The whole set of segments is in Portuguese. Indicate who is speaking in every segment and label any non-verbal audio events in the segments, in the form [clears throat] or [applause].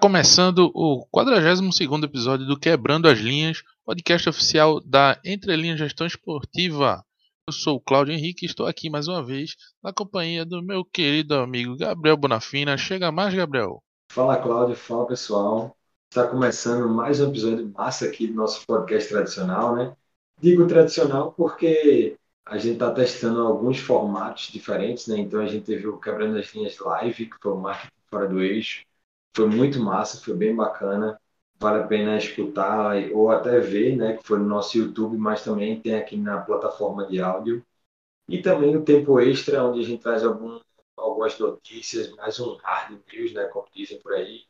Speaker 1: começando o 42 episódio do Quebrando as Linhas, podcast oficial da Entre Linhas Gestão Esportiva. Eu sou o Cláudio Henrique e estou aqui mais uma vez na companhia do meu querido amigo Gabriel Bonafina. Chega mais, Gabriel.
Speaker 2: Fala, Cláudio. Fala, pessoal. Está começando mais um episódio massa aqui do nosso podcast tradicional, né? Digo tradicional porque a gente está testando alguns formatos diferentes, né? Então a gente teve o Quebrando as Linhas Live, que foi o marketing fora do eixo foi muito massa, foi bem bacana. Vale a pena escutar ou até ver, né? Que foi no nosso YouTube, mas também tem aqui na plataforma de áudio. E também o tempo extra, onde a gente traz algum, algumas notícias, mais um hard news, né? Como dizem por aí.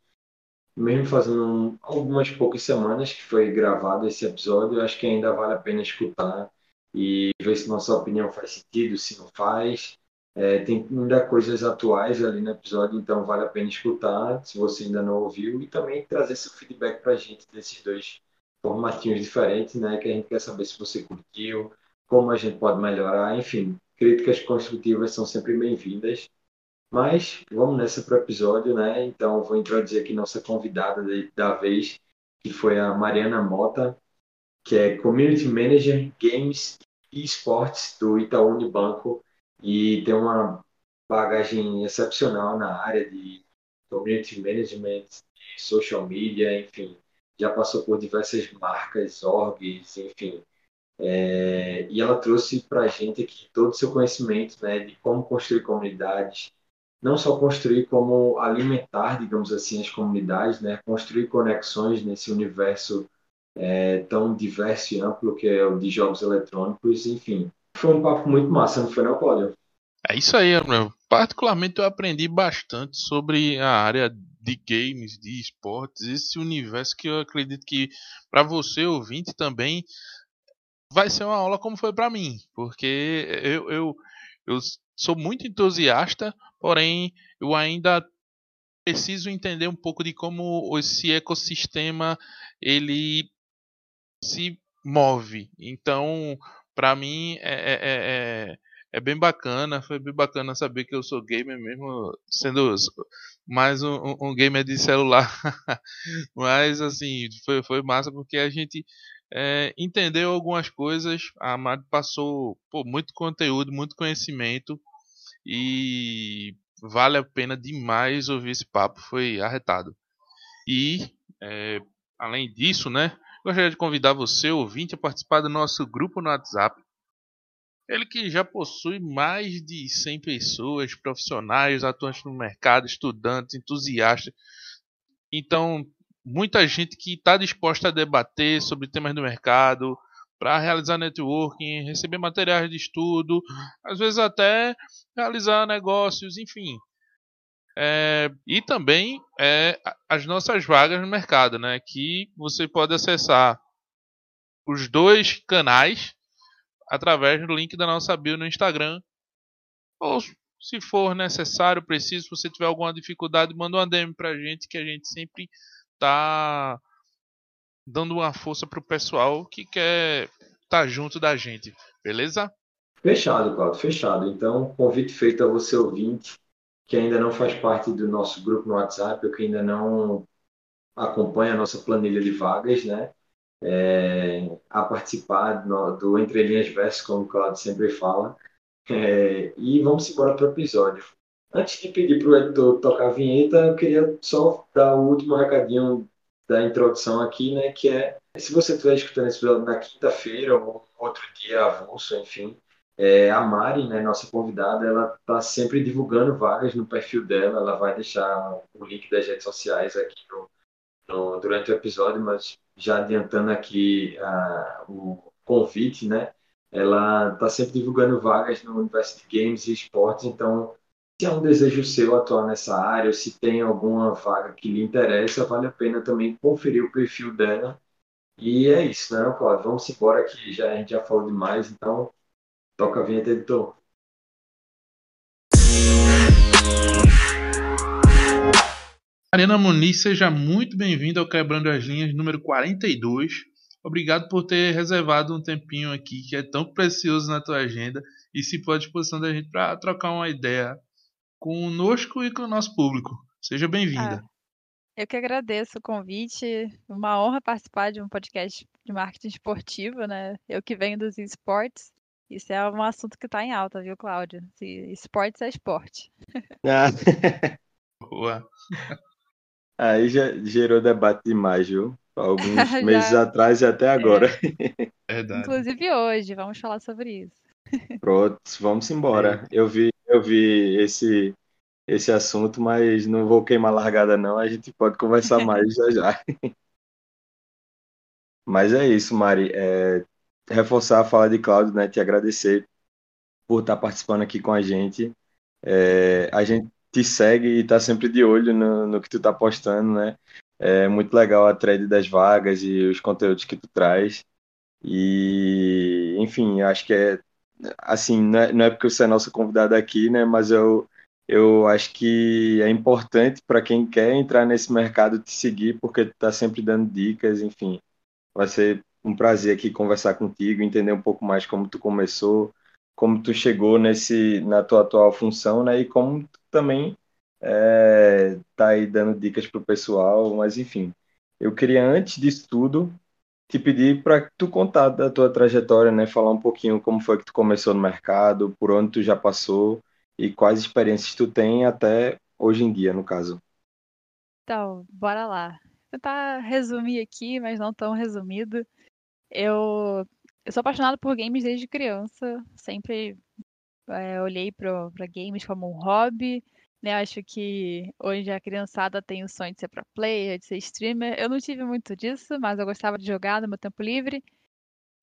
Speaker 2: Mesmo fazendo algumas poucas semanas que foi gravado esse episódio, acho que ainda vale a pena escutar e ver se nossa opinião faz sentido, se não faz. É, tem ainda coisas atuais ali no episódio, então vale a pena escutar se você ainda não ouviu e também trazer seu feedback para a gente desses dois formatinhos diferentes, né? Que a gente quer saber se você curtiu, como a gente pode melhorar, enfim, críticas construtivas são sempre bem-vindas. Mas vamos nessa para o episódio, né? Então vou introduzir aqui nossa convidada da vez, que foi a Mariana Mota, que é Community Manager Games e Esportes do Itaú Unibanco e tem uma bagagem excepcional na área de community management, de social media, enfim, já passou por diversas marcas, orgs, enfim. É, e ela trouxe para a gente aqui todo o seu conhecimento né, de como construir comunidades, não só construir, como alimentar, digamos assim, as comunidades, né, construir conexões nesse universo é, tão diverso e amplo que é o de jogos eletrônicos, enfim. Foi um papo muito massa, não foi não, Cláudio?
Speaker 1: É isso aí, meu. Particularmente eu aprendi bastante sobre a área de games, de esportes, esse universo que eu acredito que para você ouvinte também vai ser uma aula como foi para mim, porque eu, eu, eu sou muito entusiasta, porém eu ainda preciso entender um pouco de como esse ecossistema ele se move. Então, para mim é, é, é, é, é, bem bacana, foi bem bacana saber que eu sou gamer mesmo, sendo mais um, um gamer de celular. [laughs] Mas assim, foi, foi massa porque a gente é, entendeu algumas coisas, a Mari passou pô, muito conteúdo, muito conhecimento e vale a pena demais ouvir esse papo, foi arretado. E é, além disso, né, Gostaria de convidar você, ouvinte, a participar do nosso grupo no WhatsApp. Ele que já possui mais de 100 pessoas, profissionais, atuantes no mercado, estudantes, entusiastas. Então, muita gente que está disposta a debater sobre temas do mercado, para realizar networking, receber materiais de estudo, às vezes até realizar negócios, enfim. É, e também é, as nossas vagas no mercado, né? Que você pode acessar os dois canais através do link da nossa bio no Instagram. Ou se for necessário, preciso, se você tiver alguma dificuldade, manda uma DM pra gente que a gente sempre tá dando uma força pro pessoal que quer estar tá junto da gente, beleza?
Speaker 2: Fechado, Claudio, fechado. Então, convite feito a você ouvinte que ainda não faz parte do nosso grupo no WhatsApp ou que ainda não acompanha a nossa planilha de vagas, né? É, a participar do, do Entre Linhas Versos, como o Claudio sempre fala. É, e vamos embora para o episódio. Antes de pedir para o editor tocar a vinheta, eu queria só dar o último recadinho da introdução aqui, né? Que é, se você estiver escutando esse episódio na quinta-feira ou outro dia avulso, enfim, é, a Mari, né, nossa convidada, ela está sempre divulgando vagas no perfil dela. Ela vai deixar o link das redes sociais aqui no, no, durante o episódio, mas já adiantando aqui uh, o convite, né? Ela está sempre divulgando vagas no universo de games e esportes. Então, se é um desejo seu atuar nessa área, ou se tem alguma vaga que lhe interessa, vale a pena também conferir o perfil dela. E é isso, né, Cláudio? Vamos embora que já, a gente já falou demais, então Toca a vinheta, editor.
Speaker 1: Arena Muniz, seja muito bem-vindo ao Quebrando as Linhas número 42. Obrigado por ter reservado um tempinho aqui que é tão precioso na tua agenda e se pôr à disposição da gente para trocar uma ideia conosco e com o nosso público. Seja bem-vinda.
Speaker 3: Eu que agradeço o convite. Uma honra participar de um podcast de marketing esportivo, né? Eu que venho dos esportes. Isso é um assunto que está em alta, viu, Cláudio? Esportes é esporte.
Speaker 2: Ah. [laughs]
Speaker 1: Boa. [laughs]
Speaker 2: Aí já gerou debate demais, viu? Alguns [laughs] meses atrás e até agora.
Speaker 1: É. Verdade.
Speaker 3: Inclusive hoje, vamos falar sobre isso.
Speaker 2: Pronto, vamos embora. É. Eu vi, eu vi esse esse assunto, mas não vou queimar largada não, a gente pode conversar mais já já. Mas é isso, Mari. É, reforçar a fala de Cláudio, né? Te agradecer por estar participando aqui com a gente. É, a gente te segue e está sempre de olho no, no que tu está postando, né? É muito legal a thread das vagas e os conteúdos que tu traz. E, enfim, acho que é assim, não é, não é porque você é nosso convidado aqui, né? Mas eu, eu acho que é importante para quem quer entrar nesse mercado te seguir, porque tu está sempre dando dicas, enfim. Vai ser um prazer aqui conversar contigo, entender um pouco mais como tu começou, como tu chegou nesse na tua atual função, né? E como tu também é, tá aí dando dicas pro pessoal, mas enfim. Eu queria antes disso tudo te pedir para tu contar da tua trajetória, né? Falar um pouquinho como foi que tu começou no mercado, por onde tu já passou e quais experiências tu tem até hoje em dia, no caso.
Speaker 3: Então, bora lá. Vou tentar resumir aqui, mas não tão resumido. Eu, eu sou apaixonado por games desde criança. Sempre é, olhei para games como um hobby. Né? Acho que hoje a criançada tem o sonho de ser pro player, de ser streamer. Eu não tive muito disso, mas eu gostava de jogar no meu tempo livre.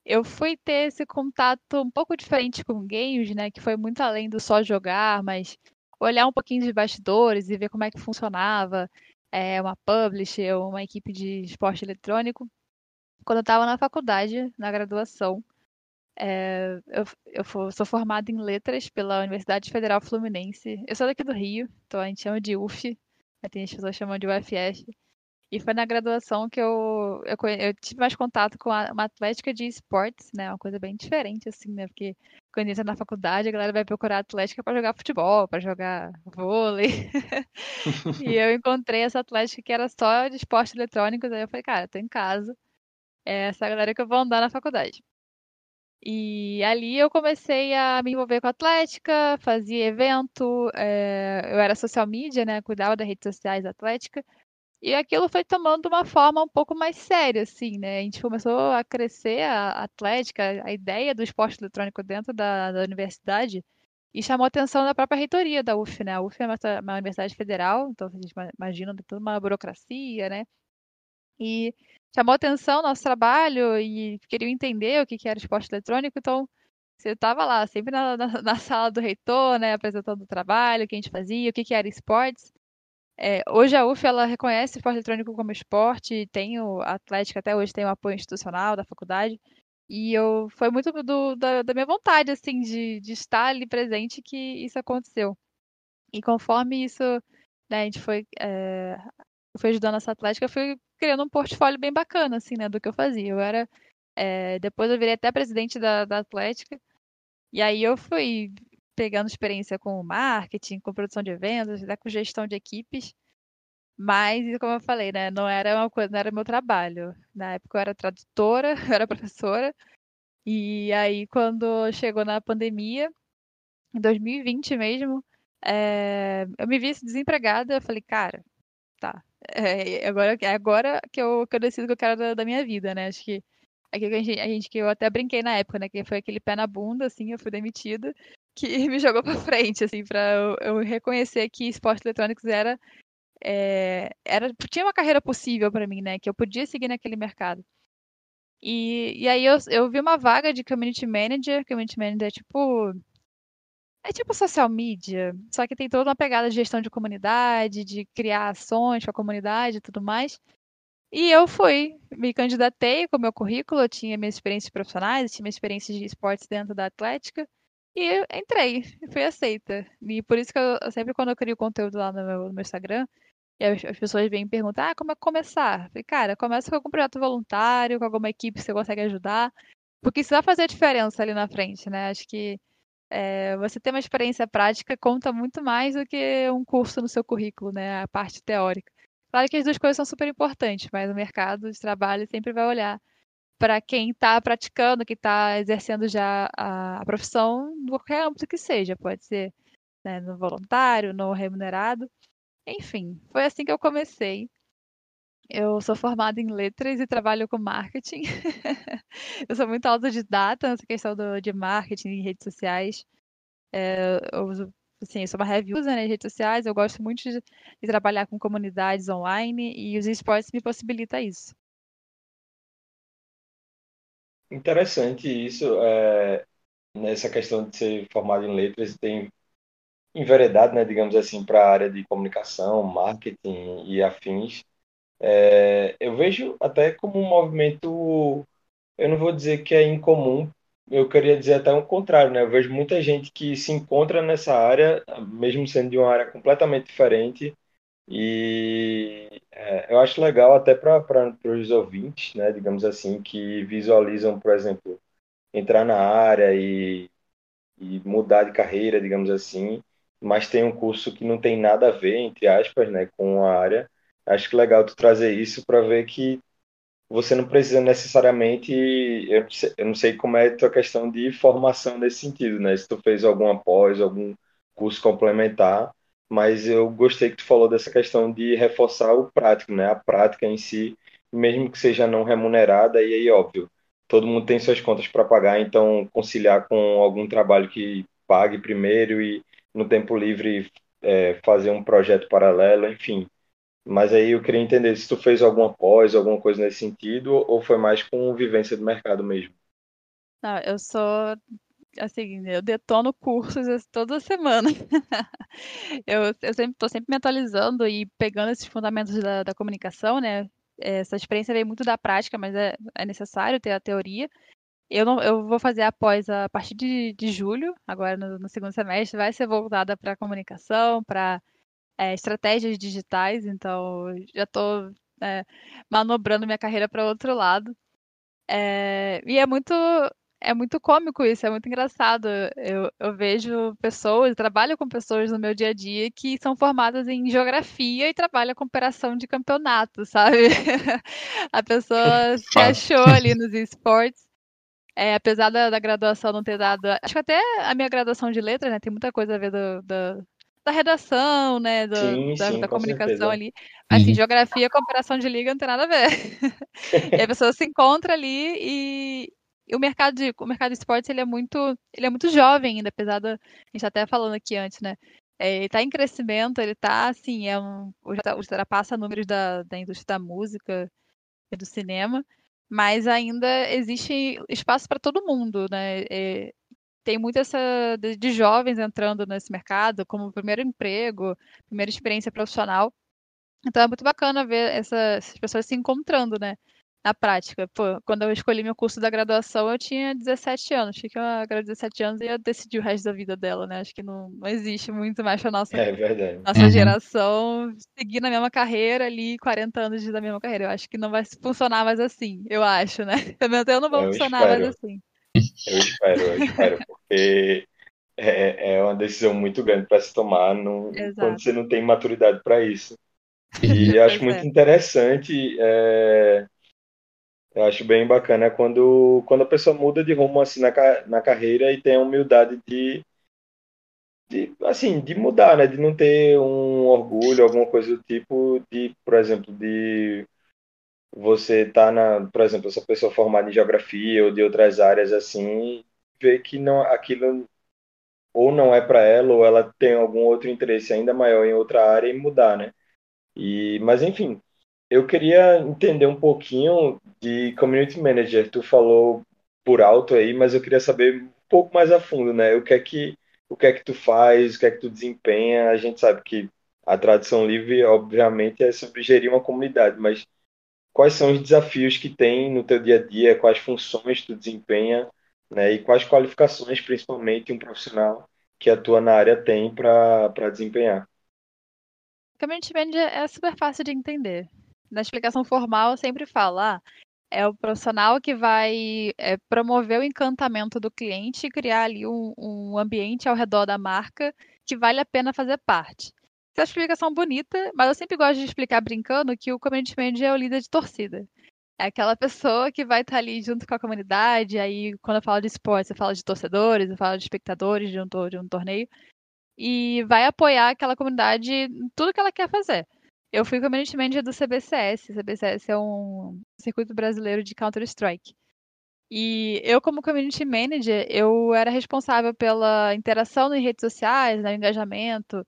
Speaker 3: Eu fui ter esse contato um pouco diferente com games, né? Que foi muito além do só jogar, mas olhar um pouquinho de bastidores e ver como é que funcionava é, uma publisher uma equipe de esporte eletrônico. Quando eu estava na faculdade, na graduação, é, eu, eu sou formada em letras pela Universidade Federal Fluminense. Eu sou daqui do Rio, então a gente chama de UF, tem as pessoas chamam de UFS. E foi na graduação que eu, eu, eu tive mais contato com a, uma atlética de esportes, né? Uma coisa bem diferente, assim, né? Porque quando entra na faculdade, a galera vai procurar atlética para jogar futebol, para jogar vôlei. [laughs] e eu encontrei essa atlética que era só de esportes eletrônicos. Aí eu falei, cara, tô em casa. É essa galera que eu vou andar na faculdade. E ali eu comecei a me envolver com a atlética, fazia evento, é, eu era social media, né? Cuidava das redes sociais da atlética. E aquilo foi tomando uma forma um pouco mais séria, assim, né? A gente começou a crescer a Atlética, a ideia do esporte eletrônico dentro da, da universidade, e chamou a atenção da própria reitoria da UF, né? A UF é uma, uma universidade federal, então a gente imagina toda uma burocracia, né? E chamou atenção nosso trabalho e queriam entender o que, que era esporte eletrônico, então você estava lá, sempre na, na, [laughs] na, sala do reitor, né, apresentando o trabalho, o que a gente fazia, o que, que era esportes. É, hoje a UF ela reconhece esporte eletrônico como esporte, tem o a Atlética até hoje tem o apoio institucional da faculdade. E eu foi muito do, da, da, minha vontade assim de, de, estar ali presente que isso aconteceu. E conforme isso, né, a gente foi, é, foi ajudando essa Atlética, eu fui criando um portfólio bem bacana assim, né, do que eu fazia. Eu era é, depois eu virei até presidente da, da Atlética. E aí eu fui pegando experiência com marketing, com produção de vendas, né, com gestão de equipes. Mas, como eu falei, né, não era uma coisa, não era meu trabalho. Na época eu era tradutora, [laughs] eu era professora. E aí, quando chegou na pandemia, em 2020 mesmo, é, eu me vi desempregada. Eu falei, cara, tá. É, agora, agora que eu, que eu decido que eu quero da, da minha vida, né? Acho que aqui a gente, a gente que eu até brinquei na época, né? Que foi aquele pé na bunda, assim, eu fui demitida [laughs] que me jogou para frente, assim, para eu, eu, reconhecer que esportes eletrônicos era, é, era tinha uma carreira possível para mim, né? Que eu podia seguir naquele mercado. E, e aí eu, eu vi uma vaga de community manager. Community manager é tipo é tipo social media, só que tem toda uma pegada de gestão de comunidade, de criar ações para a comunidade e tudo mais. E eu fui, me candidatei com o meu currículo, eu tinha minhas experiências profissionais, tinha minhas experiências de esportes dentro da Atlética. E entrei, fui aceita. E por isso que eu, sempre quando eu crio conteúdo lá no meu, no meu Instagram, as, as, pessoas vêm perguntar, ah, como é começar? falei, cara, começa com algum projeto voluntário, com alguma equipe que você consegue ajudar, porque isso vai fazer a diferença ali na frente, né? Acho que é, você ter uma experiência prática conta muito mais do que um curso no seu currículo, né? A parte teórica. Claro que as duas coisas são super importantes, mas o mercado de trabalho sempre vai olhar para quem está praticando, que está exercendo já a, a profissão, qualquer âmbito que seja, pode ser né, no voluntário, no remunerado. Enfim, foi assim que eu comecei. Eu sou formada em letras e trabalho com marketing. [laughs] eu sou muito autodidata nessa questão do, de marketing em redes sociais. É, eu uso, assim, eu sou uma reviewer nas né, redes sociais. Eu gosto muito de, de, trabalhar com comunidades online e os esportes me possibilita isso.
Speaker 2: Interessante isso. É, nessa questão de ser formado em letras, tem enveredado, né, digamos assim, para a área de comunicação, marketing e afins. É, eu vejo até como um movimento, eu não vou dizer que é incomum, eu queria dizer até o contrário, né? Eu vejo muita gente que se encontra nessa área, mesmo sendo de uma área completamente diferente, e é, eu acho legal até para os ouvintes, né, digamos assim, que visualizam, por exemplo, entrar na área e, e mudar de carreira, digamos assim, mas tem um curso que não tem nada a ver, entre aspas, né, com a área Acho que legal tu trazer isso para ver que você não precisa necessariamente. Eu eu não sei como é a tua questão de formação nesse sentido, né? Se tu fez alguma pós, algum curso complementar, mas eu gostei que tu falou dessa questão de reforçar o prático, né? A prática em si, mesmo que seja não remunerada, e aí, óbvio, todo mundo tem suas contas para pagar, então conciliar com algum trabalho que pague primeiro e no tempo livre é, fazer um projeto paralelo, enfim mas aí eu queria entender se tu fez alguma pós, alguma coisa nesse sentido, ou foi mais com vivência do mercado mesmo?
Speaker 3: Não, eu sou assim, eu detono cursos toda semana. [laughs] eu, eu sempre estou sempre me atualizando e pegando esses fundamentos da, da comunicação, né? Essa experiência veio muito da prática, mas é, é necessário ter a teoria. Eu, não, eu vou fazer a pós a partir de, de julho, agora no, no segundo semestre, vai ser voltada para comunicação, para é, estratégias digitais, então já estou é, manobrando minha carreira para outro lado. É, e é muito é muito cômico isso, é muito engraçado. Eu, eu vejo pessoas, trabalho com pessoas no meu dia a dia que são formadas em geografia e trabalham com operação de campeonato, [laughs] sabe? a pessoa [laughs] se achou ali [laughs] nos esportes. É, apesar da, da, graduação não ter dado. Acho que até a minha graduação de letras, né? Tem muita coisa a ver do, do, da redação, né? Do, sim, da, sim, da comunicação certeza. ali. Assim, uhum. geografia com operação de liga não tem nada a ver. [laughs] e a pessoa se encontra ali e, e, o mercado de o mercado de esportes ele é muito ele é muito jovem ainda, apesar da a gente tá até falando aqui antes, né? É, ele está em crescimento, ele está assim, é um, já ultrapassa números da, da indústria da música e do cinema, mas ainda existe espaço para todo mundo, né? É, tem muito essa de, de, jovens entrando nesse mercado como primeiro emprego, primeira experiência profissional. Então é muito bacana ver essa, essas pessoas se encontrando, né? Na prática. Pô, quando eu escolhi meu curso da graduação, eu tinha 17 anos. Achei que garota de 17 anos ia decidir o resto da vida dela, né? Acho que não, não existe muito mais pra nossa,
Speaker 2: é
Speaker 3: nossa uhum. geração seguir na mesma carreira ali, 40 anos da mesma carreira. Eu acho que não vai funcionar mais assim, eu acho, né? [laughs] Pelo menos eu não vou eu funcionar espero. mais assim.
Speaker 2: Eu espero, eu espero, porque é, é uma decisão muito grande para se tomar no, quando você não tem maturidade para isso. E [laughs] eu acho muito é. interessante, é, eu acho bem bacana quando, quando a pessoa muda de rumo assim na, na carreira e tem a humildade de, de, assim, de mudar, né? De não ter um orgulho, alguma coisa do tipo, de, por exemplo, de você tá na, por exemplo, essa pessoa formada em geografia ou de outras áreas assim, vê que não aquilo ou não é para ela ou ela tem algum outro interesse ainda maior em outra área e mudar, né? E mas enfim, eu queria entender um pouquinho de community manager. Tu falou por alto aí, mas eu queria saber um pouco mais a fundo, né? O que é que o que é que tu faz, o que é que tu desempenha? A gente sabe que a tradução livre, obviamente, é sobre gerir uma comunidade, mas quais são os desafios que tem no teu dia a dia, quais funções tu desempenha, né, e quais qualificações, principalmente, um profissional que atua na área tem para desempenhar.
Speaker 3: Community Manager é super fácil de entender. Na explicação formal, eu sempre falo, ah, é o profissional que vai é, promover o encantamento do cliente e criar ali um, um ambiente ao redor da marca que vale a pena fazer parte. essa explicação bonita, mas eu sempre gosto de explicar brincando que o community manager é o líder de torcida. É aquela pessoa que vai estar ali junto com a comunidade, aí quando eu falo de esporte, eu falo de torcedores, eu falo de espectadores de um, de um torneio, e vai apoiar aquela comunidade em tudo que ela quer fazer. Eu fui community manager do CBCS. CBCS é um circuito brasileiro de Counter-Strike. E eu, como community manager, eu era responsável pela interação nas redes sociais, no engajamento,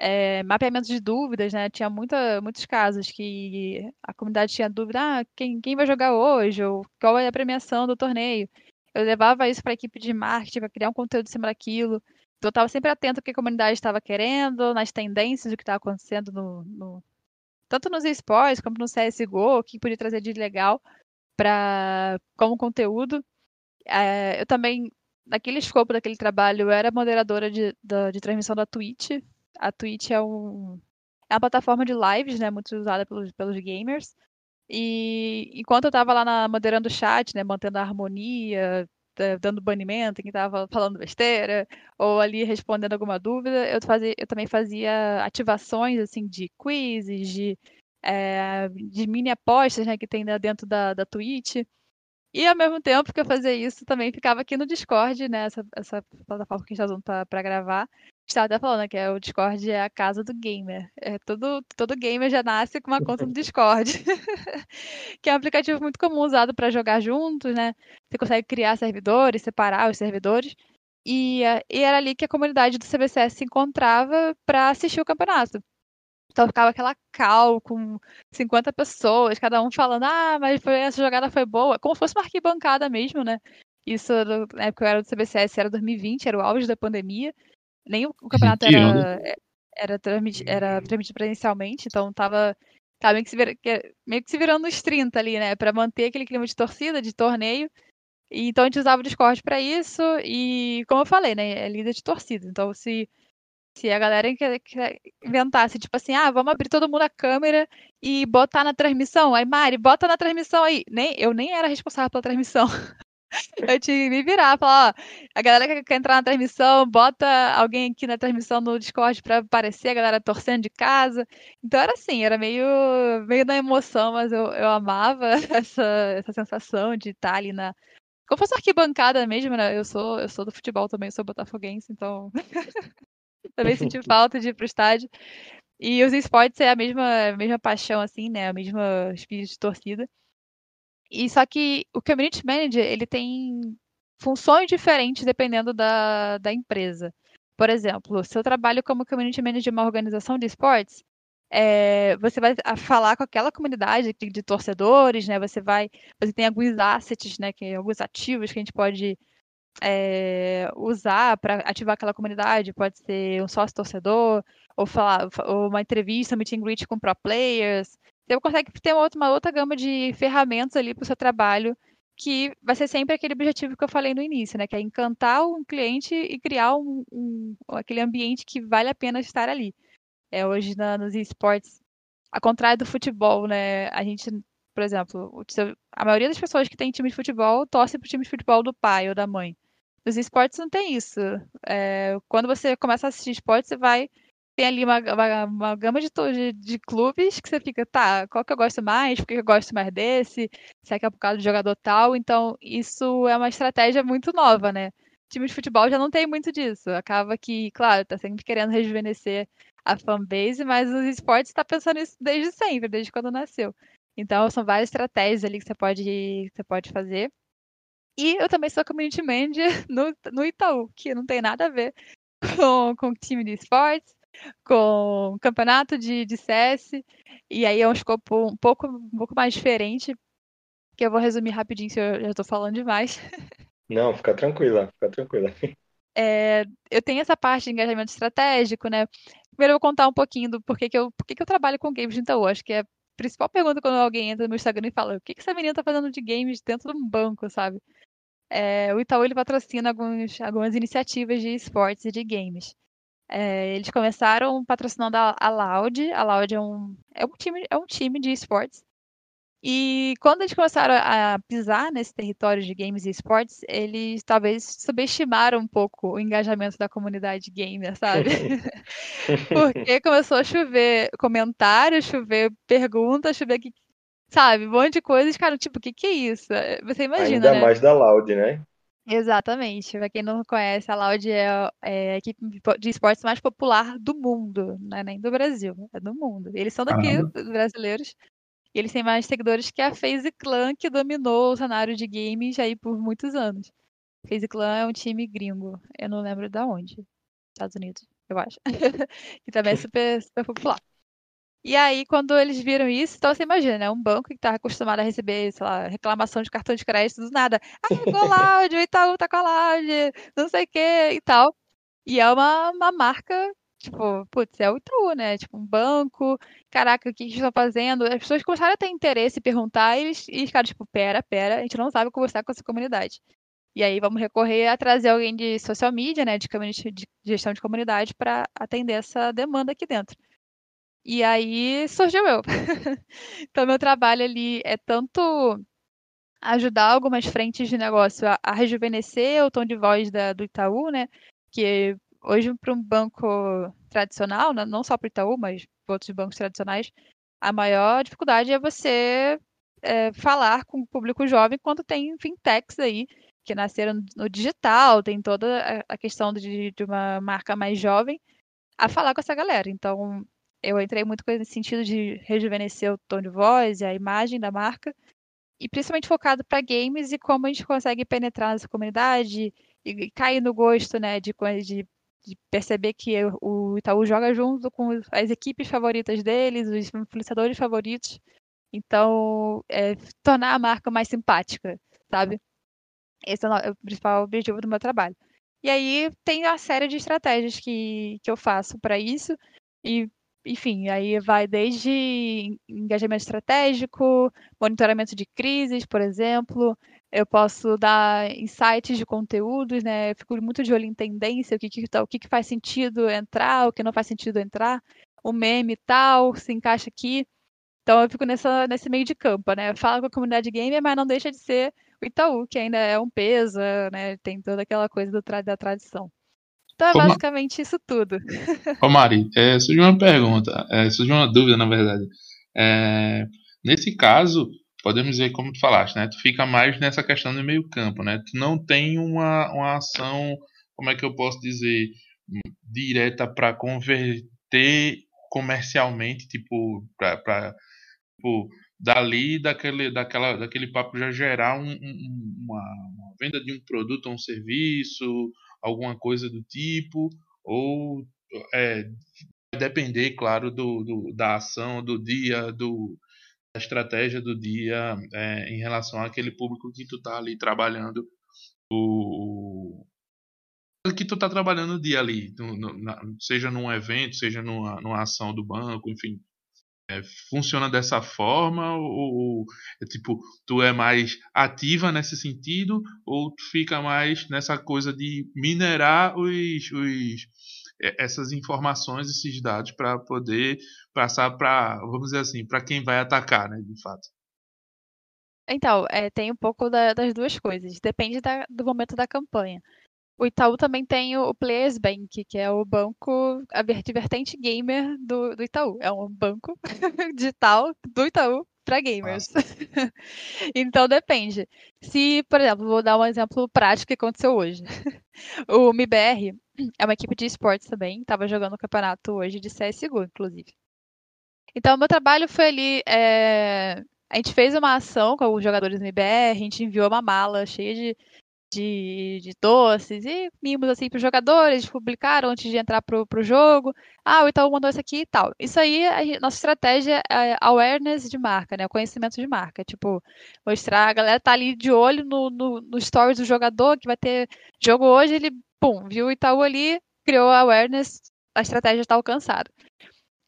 Speaker 3: é, mapeamento de dúvidas, né? Tinha muita, muitos casos que a comunidade tinha dúvida, ah, quem, quem vai jogar hoje, ou qual é a premiação do torneio. Eu levava isso para a equipe de marketing, para criar um conteúdo em cima daquilo. Então, eu estava sempre atento ao que a comunidade estava querendo, nas tendências do que estava acontecendo no, no, tanto nos esportes como no CSGO, o que podia trazer de legal para como conteúdo. É, eu também, naquele escopo daquele trabalho, eu era moderadora de, de, de transmissão da Twitch, a Twitch é, um, é uma plataforma de lives, né, muito usada pelos, pelos gamers. E enquanto eu estava lá na, moderando o chat, né, mantendo a harmonia, dando banimento, quem estava falando besteira, ou ali respondendo alguma dúvida, eu, fazia, eu também fazia ativações assim de quizzes, de, é, de mini apostas né, que tem dentro da, da Twitch. E ao mesmo tempo que eu fazia isso, também ficava aqui no Discord, né? Essa, essa plataforma que a gente está usando para gravar estava até falando que é, o Discord é a casa do gamer. É, todo, todo gamer já nasce com uma conta no [laughs] Discord. [laughs] que é um aplicativo muito comum usado para jogar juntos, né? Você consegue criar servidores, separar os servidores. E, e era ali que a comunidade do CBCS se encontrava para assistir o campeonato. Então ficava aquela cal com 50 pessoas, cada um falando, ah, mas foi, essa jogada foi boa, como se fosse uma arquibancada mesmo, né? Isso na época eu era do CBCS, era 2020, era o auge da pandemia. Nem o, campeonato era, é, era, transmitido, era transmitido presencialmente, então tava, tava meio, que se vir, meio que se virando nos 30 ali, né? Pra manter aquele clima de torcida, de torneio. E, então a gente usava o Discord para isso, e como eu falei, né? É líder de torcida. Então se, se a galera inventasse, tipo assim, ah, vamos abrir todo mundo a câmera e botar na transmissão. Aí, Mari, bota na transmissão aí. Nem, eu nem era responsável pela transmissão. [laughs] Eu tinha que me virar, falar, ó, a galera que quer entrar na transmissão, bota alguém aqui na transmissão no Discord pra aparecer, a galera torcendo de casa. Então era assim, era meio, meio na emoção, mas eu, eu amava [laughs] essa, essa sensação de estar ali na. Como fosse arquibancada mesmo, né? Eu sou, eu sou do futebol também, sou botafoguense, então [laughs] [laughs] também senti [laughs] falta de ir pro estádio. E os esportes é a mesma, a mesma paixão, assim, né? A mesma espírito de torcida. E só que o community manager, ele tem funções diferentes dependendo da, da empresa. Por exemplo, se eu trabalho como community manager de uma organização de esportes, é, você vai falar com aquela comunidade de, de, torcedores, né? Você vai, você tem alguns assets, né? Que alguns ativos que a gente pode é, usar para ativar aquela comunidade. Pode ser um sócio torcedor, ou falar, uma entrevista, meet and greet com pro players, você consegue ter uma outra, uma outra gama de ferramentas ali para o seu trabalho, que vai ser sempre aquele objetivo que eu falei no início, né? Que é encantar um cliente e criar um, um aquele ambiente que vale a pena estar ali. É, hoje na, nos esportes, ao contrário do futebol, né? A gente, por exemplo, a maioria das pessoas que tem time de futebol torce para o time de futebol do pai ou da mãe. Nos esportes não tem isso. É, quando você começa a assistir esportes, você vai tem ali uma, uma, uma gama de, de, de, clubes que você fica, tá, qual que eu gosto mais, por que eu gosto mais desse, se é que é por causa do jogador tal. Então, isso é uma estratégia muito nova, né? time de futebol já não tem muito disso. Acaba que, claro, tá sempre querendo rejuvenescer a fanbase, mas os esportes está pensando nisso desde sempre, desde quando nasceu. Então, são várias estratégias ali que você pode, que você pode fazer. E eu também sou community manager [laughs] no, no Itaú, que não tem nada a ver [laughs] com, com time de esportes com campeonato de, de CS, e aí é um escopo um pouco, um pouco mais diferente, que eu vou resumir rapidinho se eu já estou falando demais. [laughs]
Speaker 4: Não, fica tranquila, fica tranquila.
Speaker 3: É, eu tenho essa parte de engajamento estratégico, né? Primeiro eu vou contar um pouquinho do porquê que eu, porquê que eu trabalho com games de Itaú. Acho que é a principal pergunta quando alguém entra no meu Instagram e fala o que, que essa menina tá fazendo de games dentro de um banco, sabe? É, o Itaú ele patrocina alguns, algumas iniciativas de esportes e de games. É, eles começaram patrocinando a, a Loud. A Loud é um, é um, time, é um time de esportes. E quando eles começaram a pisar nesse território de games e esportes, eles talvez subestimaram um pouco o engajamento da comunidade gamer, sabe? [laughs] [laughs] Porque começou a chover comentários, chover perguntas, chover que, sabe, um monte de coisas, cara, tipo, o que que é isso? Você imagina,
Speaker 2: Ainda
Speaker 3: né?
Speaker 2: mais da Loud, né?
Speaker 3: Exatamente. Pra quem não conhece, a Loud é, é a equipe de esportes mais popular do mundo, não é nem do Brasil, é do mundo. Eles são daqui,
Speaker 1: Caramba.
Speaker 3: brasileiros, e eles têm mais seguidores que a FaZe Clan, que dominou o cenário de games aí por muitos anos. FaZe Clan é um time gringo, eu não lembro de onde. Estados Unidos, eu acho. [laughs] que também é super, super popular. E aí, quando eles viram isso, então você imagina, né? Um banco que tá acostumado a receber, sei lá, reclamação de cartão de crédito do nada. Ah, [laughs] Loud, o Itaú tá com a Loud, não sei o que e tal. E é uma, uma marca, tipo, putz, é o Itaú, né? Tipo, um banco. Caraca, o que eles estão fazendo? As pessoas começaram a ter interesse e perguntar, e eles, e os caras, tipo, pera, pera, a gente não sabe conversar com essa comunidade. E aí vamos recorrer a trazer alguém de social media, né, de, de gestão de comunidade, para atender essa demanda aqui dentro. E aí surgiu eu. [laughs] então, meu trabalho ali é tanto ajudar algumas frentes de negócio a, a rejuvenescer o tom de voz da- do Itaú, né? Que hoje, para um banco tradicional, né, não só para o Itaú, mas para outros bancos tradicionais, a maior dificuldade é você é, falar com o público jovem quando tem fintechs aí que nasceram no digital, tem toda a- questão de, de uma marca mais jovem, a falar com essa galera. Então, eu entrei muito com esse sentido de rejuvenescer o tom de voz e a imagem da marca, e principalmente focado para games e como a gente consegue penetrar nessa comunidade e, e cair no gosto, né, de, de, de perceber que o Itaú joga junto com as equipes favoritas deles, os influenciadores favoritos. Então, é, tornar a marca mais simpática, sabe? Esse é o é principal objetivo do meu trabalho. E aí tem uma série de estratégias que, que eu faço para isso. E, enfim, aí vai desde engajamento estratégico, monitoramento de crises, por exemplo. Eu posso dar insights de conteúdos, né? Eu fico muito de olho em tendência, o que, que, tá- o que, que faz sentido entrar, o que não faz sentido entrar. O meme tal, se encaixa aqui. Então eu fico nessa, nesse meio de campo, né? Falo com a comunidade gamer, mas não deixa de ser o Itaú, que ainda é um peso, né? Tem toda aquela coisa do da tradição. Então é
Speaker 1: Ô, Ma-
Speaker 3: basicamente isso tudo.
Speaker 1: Ô Mari, é, surgiu uma pergunta, é, surgiu uma dúvida na verdade. É, nesse caso, podemos dizer como tu falaste, né? Tu fica mais nessa questão do meio campo, né? Tu não tem uma, uma ação, como é que eu posso dizer, direta para converter comercialmente, tipo, para tipo, dali daquele, daquela, daquele papo já gerar um- um- uma, uma venda de um produto ou um serviço, alguma coisa do tipo, ou é, depender, claro, do, do- da ação do dia, do, da estratégia do dia é, em relação àquele público que tu tá ali trabalhando, o, o que tu tá trabalhando no dia ali, no- no- na- seja num evento, seja numa, numa ação do banco, enfim. É, funciona dessa forma ou, ou é tipo tu é mais ativa nesse sentido ou tu fica mais nessa coisa de minerar os, os é, essas informações esses dados para poder passar para vamos dizer assim para quem vai atacar né de fato
Speaker 3: Então, é, tem um pouco da- das duas coisas. Depende da- do momento da campanha. O Itaú também tem o Players Bank, que é o banco, vertente gamer do, do Itaú. É um banco [laughs] digital do Itaú para gamers. [laughs] então depende. Se, por exemplo, vou dar um exemplo prático que aconteceu hoje. [laughs] O MIBR é uma equipe de esportes também, estava jogando o campeonato hoje de CSGO, inclusive. Então, o meu trabalho foi ali. é, A gente fez uma ação com os jogadores do MBR, a gente enviou uma mala cheia de, de, de doces e mimos assim para os jogadores, publicaram antes de entrar pro, pro jogo. Ah, o Itaú mandou isso aqui e tal. Isso aí, a nossa estratégia é awareness de marca, né? O conhecimento de marca. Tipo, mostrar, a galera tá ali de olho no, no, no stories do jogador, que vai ter jogo hoje, ele, pum, viu o Itaú ali, criou a awareness, a estratégia está alcançada.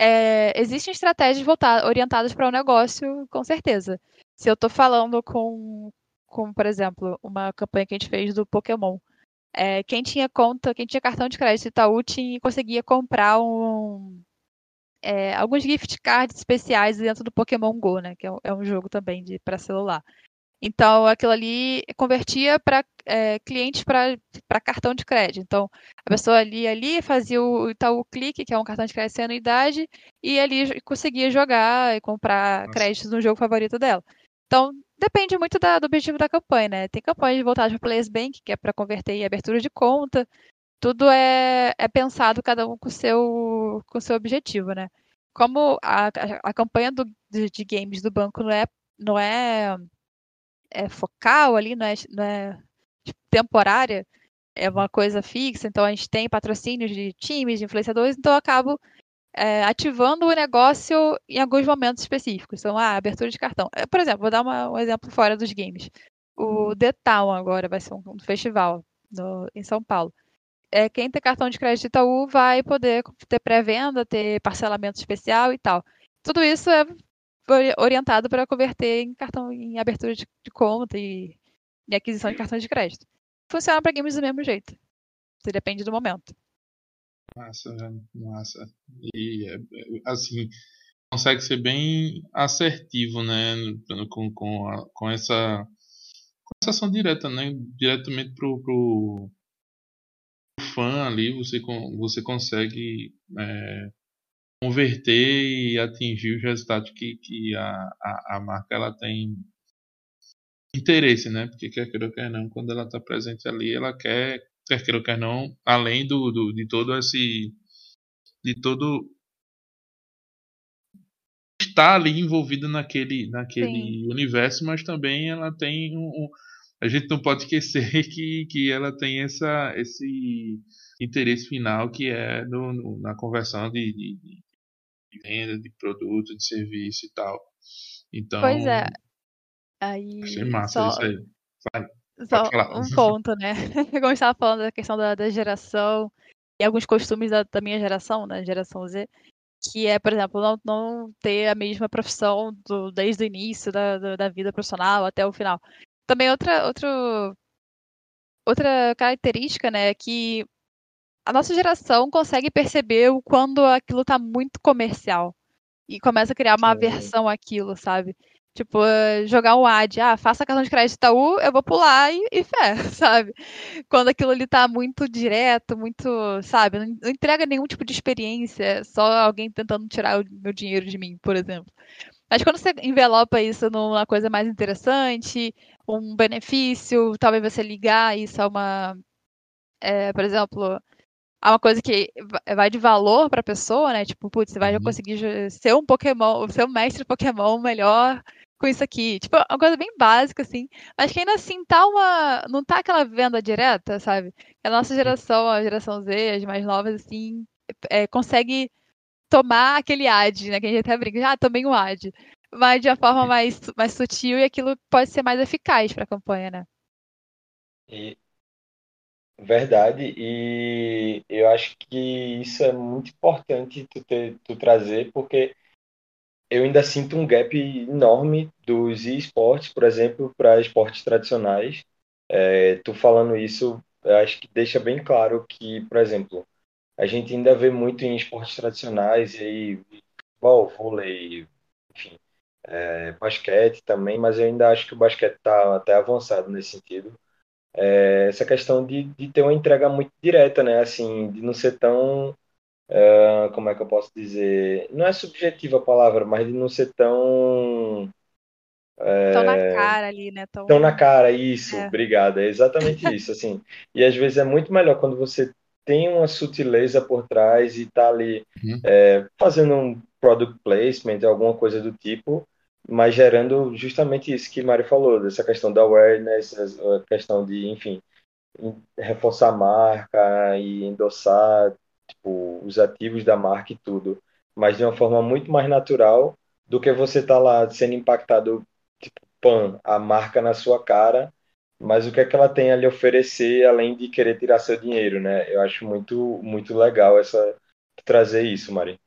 Speaker 3: É, existem estratégias voltadas, orientadas para o negócio, com certeza. Se eu estou falando com, com, por exemplo, uma campanha que a gente fez do Pokémon, é, quem tinha conta, quem tinha cartão de crédito Itaú tinha, conseguia comprar um, é, alguns gift cards especiais dentro do Pokémon Go, né? Que é um, é um jogo também de para celular. Então, aquilo ali convertia para é, clientes para cartão de crédito. Então, a pessoa ali, ali fazia o Itaú Clique, que é um cartão de crédito sem anuidade, e ali conseguia jogar e comprar Nossa. créditos no jogo favorito dela. Então, depende muito da, do objetivo da campanha, né? Tem campanha voltada para Players Bank, que é para converter em abertura de conta. Tudo é, é pensado cada um com o seu, com seu objetivo, né? Como a, a, a campanha do, de, de games do banco não é, não é é focal ali, não é, não é tipo, temporária, é uma coisa fixa, então a gente tem patrocínios de times, de influenciadores, então eu acabo é, ativando o negócio em alguns momentos específicos. Então, ah, abertura de cartão. É, por exemplo, vou dar uma, um exemplo fora dos games. O The Town agora vai ser um, um festival no, em São Paulo. É, quem tem cartão de crédito Itaú vai poder ter pré-venda, ter parcelamento especial e tal. Tudo isso é orientado para converter em cartão em abertura de, de conta e, e, aquisição de cartões de crédito. Funciona para games do mesmo jeito. Isso depende do momento.
Speaker 1: Massa, massa. E assim, consegue ser bem assertivo, né, com, com, a, com essa com essa ação direta, né, diretamente pro, pro fã ali, você você consegue é, converter e atingir os resultados que, que a, a, a marca ela tem interesse, né? Porque quer queira ou quer não, quando ela está presente ali, ela quer, quer queira quer não, além do, do de todo esse de todo está ali envolvida naquele naquele Sim. universo, mas também ela tem um, um, a gente não pode esquecer [laughs] que, que ela tem essa esse interesse final que é no, no na conversão de, de, de venda de produto, de serviço e tal. Então.
Speaker 3: Pois é. Aí.
Speaker 1: Achei massa só, isso aí. Vai.
Speaker 3: Só um ponto, né? [laughs] Como eu estava falando da questão da, da geração e alguns costumes da, da, minha geração, né? Geração Z, que é, por exemplo, não, não ter a mesma profissão do, desde o início da, da, da vida profissional até o final. Também outra, outro, outra característica, né, é que a nossa geração consegue perceber quando aquilo está muito comercial e começa a criar uma aversão àquilo, sabe? Tipo, eh, jogar um ad, ah, faça cartão de crédito Itaú, eu vou pular e, e fé, [laughs] sabe? Quando aquilo ali tá muito direto, muito, sabe? Não, não entrega nenhum tipo de experiência, é só alguém tentando tirar o meu dinheiro de mim, por exemplo. Mas quando você envelopa isso numa coisa mais interessante, um benefício, talvez você ligar isso a uma. É, por exemplo, uma coisa que vai de valor para a pessoa, né? Tipo, putz, você vai uhum. conseguir ser um Pokémon, ser um mestre Pokémon melhor com isso aqui. Tipo, é uma coisa bem básica, assim. Mas que ainda assim tá uma. Não tá aquela venda direta, sabe? A nossa geração, a geração Z, as mais novas, assim, é, consegue tomar aquele ad, né? Que a gente até brinca, ah, tomei um ad. Mas de uma forma mais, mais sutil e aquilo pode ser mais eficaz para a campanha, né?
Speaker 2: E, Verdade, e eu acho que isso é muito importante tu, ter, tu trazer, porque eu ainda sinto um gap enorme dos esportes, por exemplo, para esportes tradicionais. É, tu falando isso, acho que deixa bem claro que, por exemplo, a gente ainda vê muito em esportes tradicionais, e aí, futebol, vôlei, enfim, é, basquete também, mas eu ainda acho que o basquete está até avançado nesse sentido é, essa questão de, de ter uma entrega muito direta, né? Assim, de não ser tão, uh, como é que eu posso dizer? Não é subjetiva a palavra, mas de não ser tão
Speaker 3: é, tão na cara ali, né?
Speaker 2: Tão, tão na cara, isso, é. obrigada, é exatamente isso, assim. E às vezes é muito melhor quando você tem uma sutileza por trás e tá ali uhum. é, fazendo um product placement, alguma coisa do tipo, mas gerando justamente isso que Mari falou, dessa questão da awareness, a questão de, enfim, reforçar a marca e endossar tipo, os ativos da marca e tudo, mas de uma forma muito mais natural do que você estar tá lá sendo impactado, tipo, pan, a marca na sua cara, mas o que é que ela tem a lhe oferecer além de querer tirar seu dinheiro, né? Eu acho muito, muito legal essa trazer isso, Mari.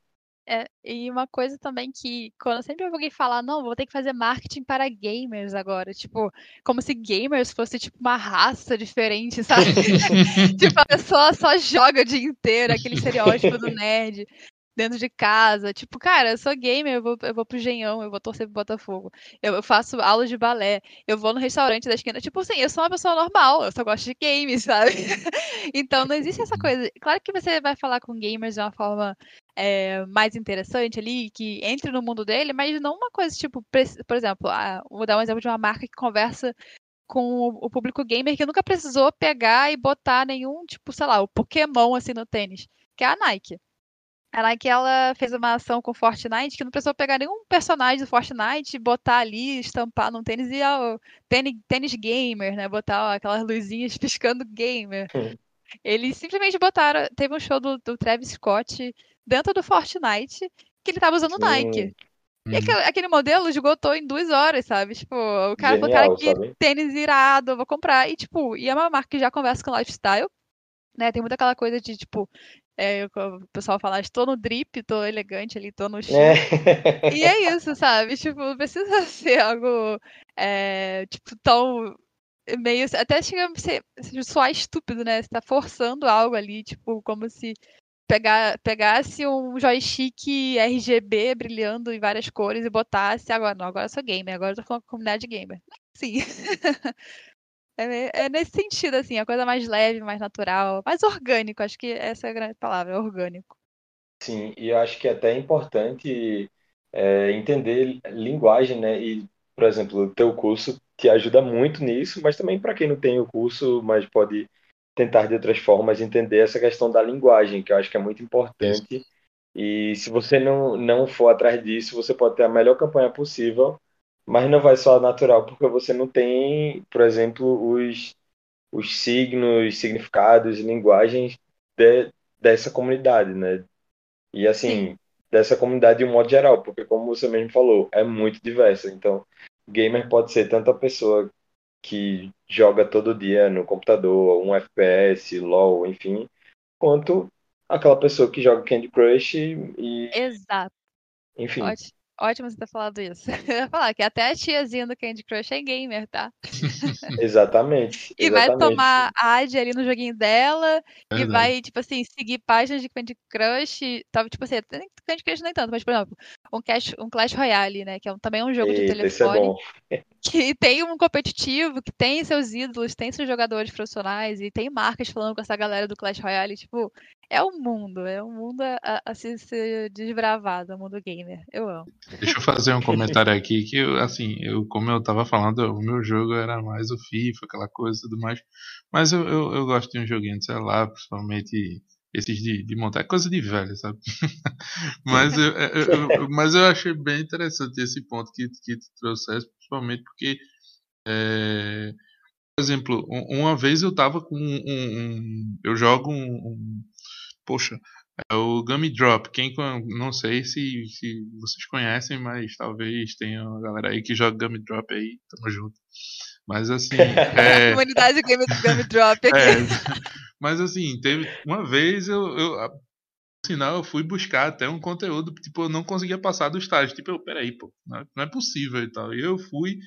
Speaker 3: É, e uma coisa também que, quando eu sempre alguém falar, não, vou ter que fazer marketing para gamers agora, tipo, como se gamers fosse tipo uma raça diferente, [laughs] sabe? tipo, a pessoa só joga o dia inteiro, aquele estereótipo do nerd. dentro de casa. Tipo, cara, eu sou gamer, eu vou, eu vou pro Genhão, eu vou torcer pro Botafogo. Eu, eu faço aula de balé, eu vou no restaurante da esquina. Tipo assim, eu sou uma pessoa normal, eu só gosto de games, [laughs] sabe? então não existe essa coisa. Claro que você vai falar com gamers de uma forma é, mais interessante ali, que entre no mundo dele, mas não uma coisa tipo, por exemplo, ah, vou dar um exemplo de uma marca que conversa com o público gamer que nunca precisou pegar e botar nenhum, tipo, sei lá, o Pokémon assim no tênis, que é a Nike. A Nike ela fez uma ação com Fortnite que não precisou pegar nenhum personagem do Fortnite, botar ali, estampar num tênis e ó, tênis, tênis gamer, né? Botar ó, aquelas luzinhas [laughs] piscando gamer. Hum. Eles simplesmente botaram. Teve um show do, do, Travis Scott dentro do Fortnite que ele tava usando Nike. E uhum. aquele, aquele, modelo esgotou em duas horas, sabe? Tipo, o cara falou, cara, que sabe? tênis irado, eu vou comprar. E, tipo, e é uma marca que já conversa com lifestyle, né? Tem muita aquela coisa de, tipo, é, o pessoal fala, estou no drip, estou elegante ali, estou no chão. É. [laughs] E é isso, sabe? Tipo, não precisa [laughs] ser algo, é, tipo, tão meio, até chega a ser, soar estúpido, né? Você tá forçando algo ali, tipo, como se pegar, pegasse um joystick RGB brilhando em várias cores e botasse agora, não, agora eu sou gamer, agora eu tô falando comunidade gamer. Sim. [laughs] é, é, nesse sentido, assim, a coisa mais leve, mais natural, mais orgânico, acho que essa é a grande palavra, é orgânico.
Speaker 2: Sim, e eu acho que é até importante é, entender linguagem, né? E, por exemplo, o teu curso te ajuda muito nisso, mas também para quem não tem o curso, mas pode tentar de outras formas entender essa questão da linguagem, que eu acho que é muito importante. E se você não, não for atrás disso, você pode ter a melhor campanha possível, mas não vai só natural, porque você não tem, por exemplo, os, os signos, significados linguagens de, dessa comunidade, né? E assim, Sim. dessa comunidade de um modo geral, porque como você mesmo falou, é muito diversa. Então, gamer pode ser tanto a pessoa que joga todo dia no computador, um FPS, LOL, enfim, quanto aquela pessoa que joga Candy Crush e.
Speaker 3: Exato.
Speaker 2: Enfim.
Speaker 3: Ótimo. Ótimo você ter falado isso. [laughs] Eu ia falar que até a tiazinha do Candy Crush é gamer, tá? [laughs]
Speaker 2: exatamente. [laughs]
Speaker 3: E
Speaker 2: exatamente.
Speaker 3: vai tomar ad ali no joguinho dela é e vai, tipo assim, seguir páginas de Candy Crush. Tá, tipo assim, Candy Crush nem tanto, mas, por exemplo, um Clash, um Clash Royale, né? Que é um, também é um jogo Eita, de telefone. É que tem um competitivo, que tem seus ídolos, tem seus jogadores profissionais e tem marcas falando com essa galera do Clash Royale. Tipo, é o um mundo, é um mundo a, a se ser desbravado, o mundo gamer. Eu amo.
Speaker 1: Deixa eu fazer um comentário aqui que, assim, eu, como eu tava falando, o meu jogo era mais o FIFA, aquela coisa e tudo mais. Mas eu, eu, eu gosto de um joguinho de celular, principalmente esses de, de montar, é coisa de velho, sabe? [laughs] mas, eu, eu, eu, mas eu achei bem interessante esse ponto que, que tu trouxeste, principalmente porque, é, por exemplo, uma vez eu tava com um. um eu jogo um, um poxa, é o Gummy Drop. Quem não sei se, se vocês conhecem, mas talvez tenha uma galera aí que joga Gummy Drop aí, tamo junto. Mas assim. [laughs]
Speaker 3: É... Comunidade Gummy, Gummy Drop aqui. É,
Speaker 1: mas assim, teve uma vez eu, eu sinal eu fui buscar até um conteúdo, tipo, eu não conseguia passar do estágio. Tipo, eu, peraí, pô, não é possível e tal. E eu fui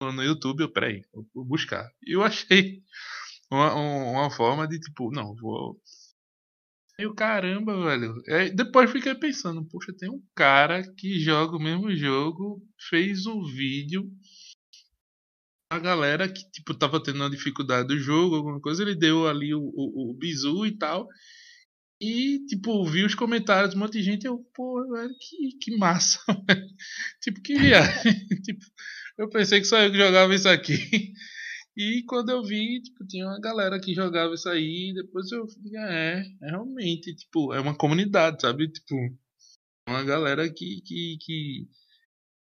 Speaker 1: no, no YouTube, eu, peraí, vou buscar. E eu achei uma, uma forma de, tipo, não, vou e o caramba, velho. Aí depois fiquei pensando, poxa, tem um cara que joga o mesmo jogo, fez um vídeo. A galera que, tipo, tava tendo uma dificuldade do jogo, alguma coisa, ele deu ali o, o, o bizu e tal. E, tipo, vi os comentários, um monte de gente, eu, pô, velho, que, que massa, [laughs] tipo, que viagem. [laughs] tipo, eu pensei que só eu que jogava isso aqui. [laughs] E quando eu vi, tipo, tinha uma galera que jogava isso aí, depois eu falei, ah, é, é realmente, tipo, é uma comunidade, sabe? Tipo, uma galera que, que, que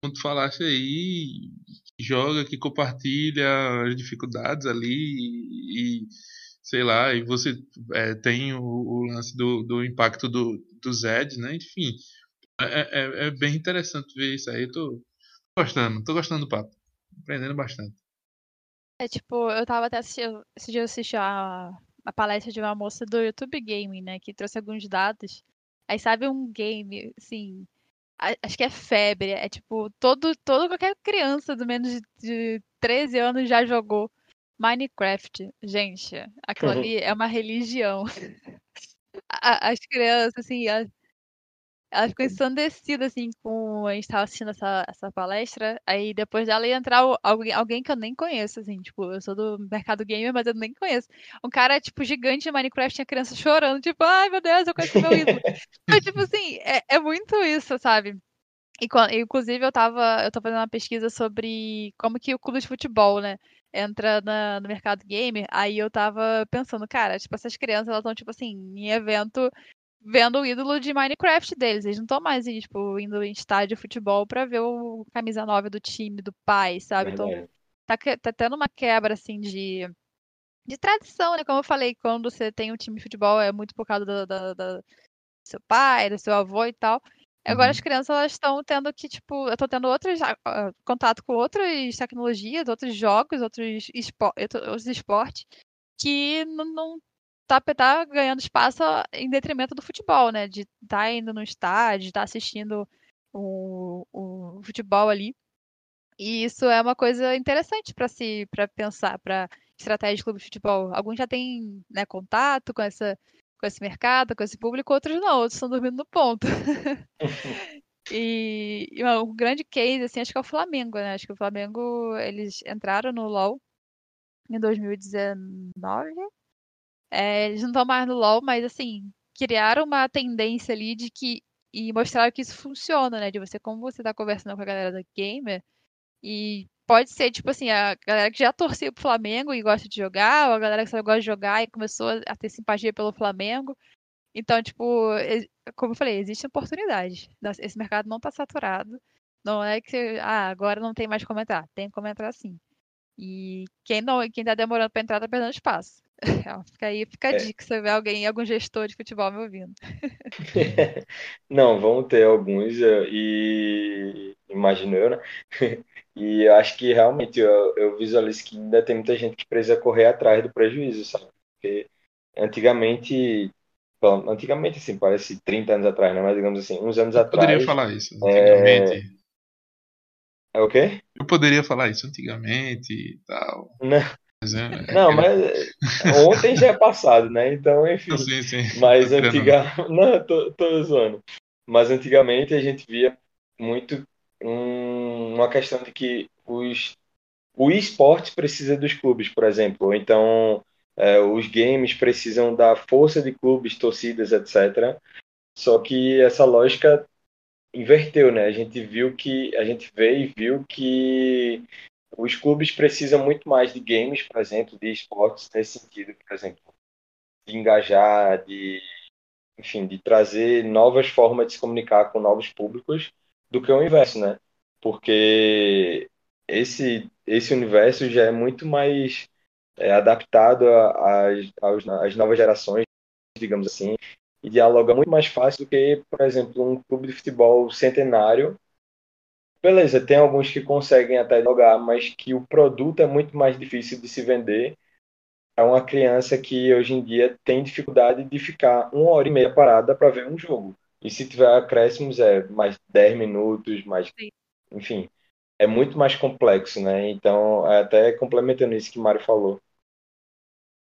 Speaker 1: como tu falaste aí, que joga, que compartilha as dificuldades ali e, e sei lá, e você é, tem o, o, lance do, do impacto do, do Zed, né? Enfim, é, é, é, bem interessante ver isso aí. Eu tô gostando, tô gostando do papo, aprendendo bastante.
Speaker 3: É tipo, eu tava até assistindo, esse dia eu assisti a, a palestra de uma moça do YouTube Gaming, né, que trouxe alguns dados. Aí sabe um game, assim, acho que é febre, é tipo, todo, todo qualquer criança do menos de, de 13 anos já jogou Minecraft. Gente, aquilo uhum. ali é uma religião. [laughs] As crianças, assim, ela ficou ensandecida, assim, com a gente tava assistindo essa, essa palestra. Aí depois dela ia entrar alguém, alguém que eu nem conheço, assim, tipo, eu sou do mercado gamer, mas eu nem conheço. Um cara, tipo, gigante de Minecraft, tinha criança chorando, tipo, ai meu Deus, eu conheço meu ídolo. [laughs] mas, tipo assim, é, é muito isso, sabe? E, inclusive, eu tava, eu tô fazendo uma pesquisa sobre como que o clube de futebol, né? entra na, no mercado gamer, aí eu tava pensando, cara, tipo, essas crianças, elas estão, tipo assim, em evento vendo o ídolo de Minecraft deles. Eles não estão mais, tipo, indo em estádio de futebol pra ver o camisa 9 do time, do pai, sabe? Então, tá, tá tendo uma quebra, assim, de, de tradição, né? Como eu falei, quando você tem um time de futebol, é muito por causa do, do, do seu pai, do seu avô e tal. Agora uhum. as crianças elas estão tendo que, tipo, eu tô tendo outros uh, contato com outras tecnologias, outros jogos, outros, espo outros esportes que não, não tá, tá ganhando espaço em detrimento do futebol, né? De estar tá indo no estádio, estar tá assistindo o, o futebol ali. E isso é uma coisa interessante para se para pensar para estratégia de clube de futebol. Alguns já têm né, contato com essa com esse mercado, com esse público, outros não, outros estão dormindo no ponto. [laughs] e, e um grande case, assim, acho que é o Flamengo, né? Acho que o Flamengo, eles entraram no LoL em 2019. É, eles não estão mais no LoL, mas, assim, criaram uma tendência ali de que e mostraram que isso funciona, né? De você, como você tá conversando com a galera da gamer, e pode ser, tipo assim, a galera que já torceu pro Flamengo e gosta de jogar, ou a galera que só gosta de jogar e começou a ter simpatia pelo Flamengo. Então, tipo, como eu falei, existe oportunidade. Esse mercado não tá saturado. Não é que, ah, agora não tem mais como entrar. Tem como entrar sim. E quem não, quem tá demorando para entrar tá perdendo espaço. Fica aí, fica a é. dica se vê alguém, algum gestor de futebol me ouvindo. [laughs]
Speaker 2: Não, vão ter alguns, e imagino eu, né? [laughs] E eu acho que realmente eu, eu visualizo que ainda tem muita gente que precisa correr atrás do prejuízo, sabe? Porque antigamente, bom, antigamente assim, parece 30 anos atrás, né? Mas digamos assim, uns anos
Speaker 1: eu
Speaker 2: atrás.
Speaker 1: Poderia falar isso, antigamente.
Speaker 2: É, é o quê?
Speaker 1: Eu poderia falar isso antigamente e tal.
Speaker 2: Não. Mas é, é não, mas ontem já é passado, né? Então, enfim.
Speaker 1: Sim, sim.
Speaker 2: Mas antiga... [laughs] Não, tô, tô zoando. Mas antigamente a gente via muito um, uma questão de que os, o esporte precisa dos clubes, por exemplo, então é, os games precisam da força de clubes, torcidas, etc. Só que essa lógica inverteu, né? A gente viu que a gente vê e viu que os clubes precisam muito mais de games, por exemplo, de esportes nesse sentido, por exemplo, de engajar, de enfim, de trazer novas formas de se comunicar com novos públicos do que o inverso, né? Porque esse, esse universo já é muito mais é, adaptado às novas gerações, digamos assim, e dialoga muito mais fácil do que, por exemplo, um clube de futebol centenário. Beleza, tem alguns que conseguem até jogar, mas que o produto é muito mais difícil de se vender é uma criança que hoje em dia tem dificuldade de ficar uma hora e meia parada para ver um jogo. E se tiver acréscimos, é mais 10 minutos, mais. Sim. Enfim, é muito mais complexo, né? Então, é até complementando isso que o Mário falou.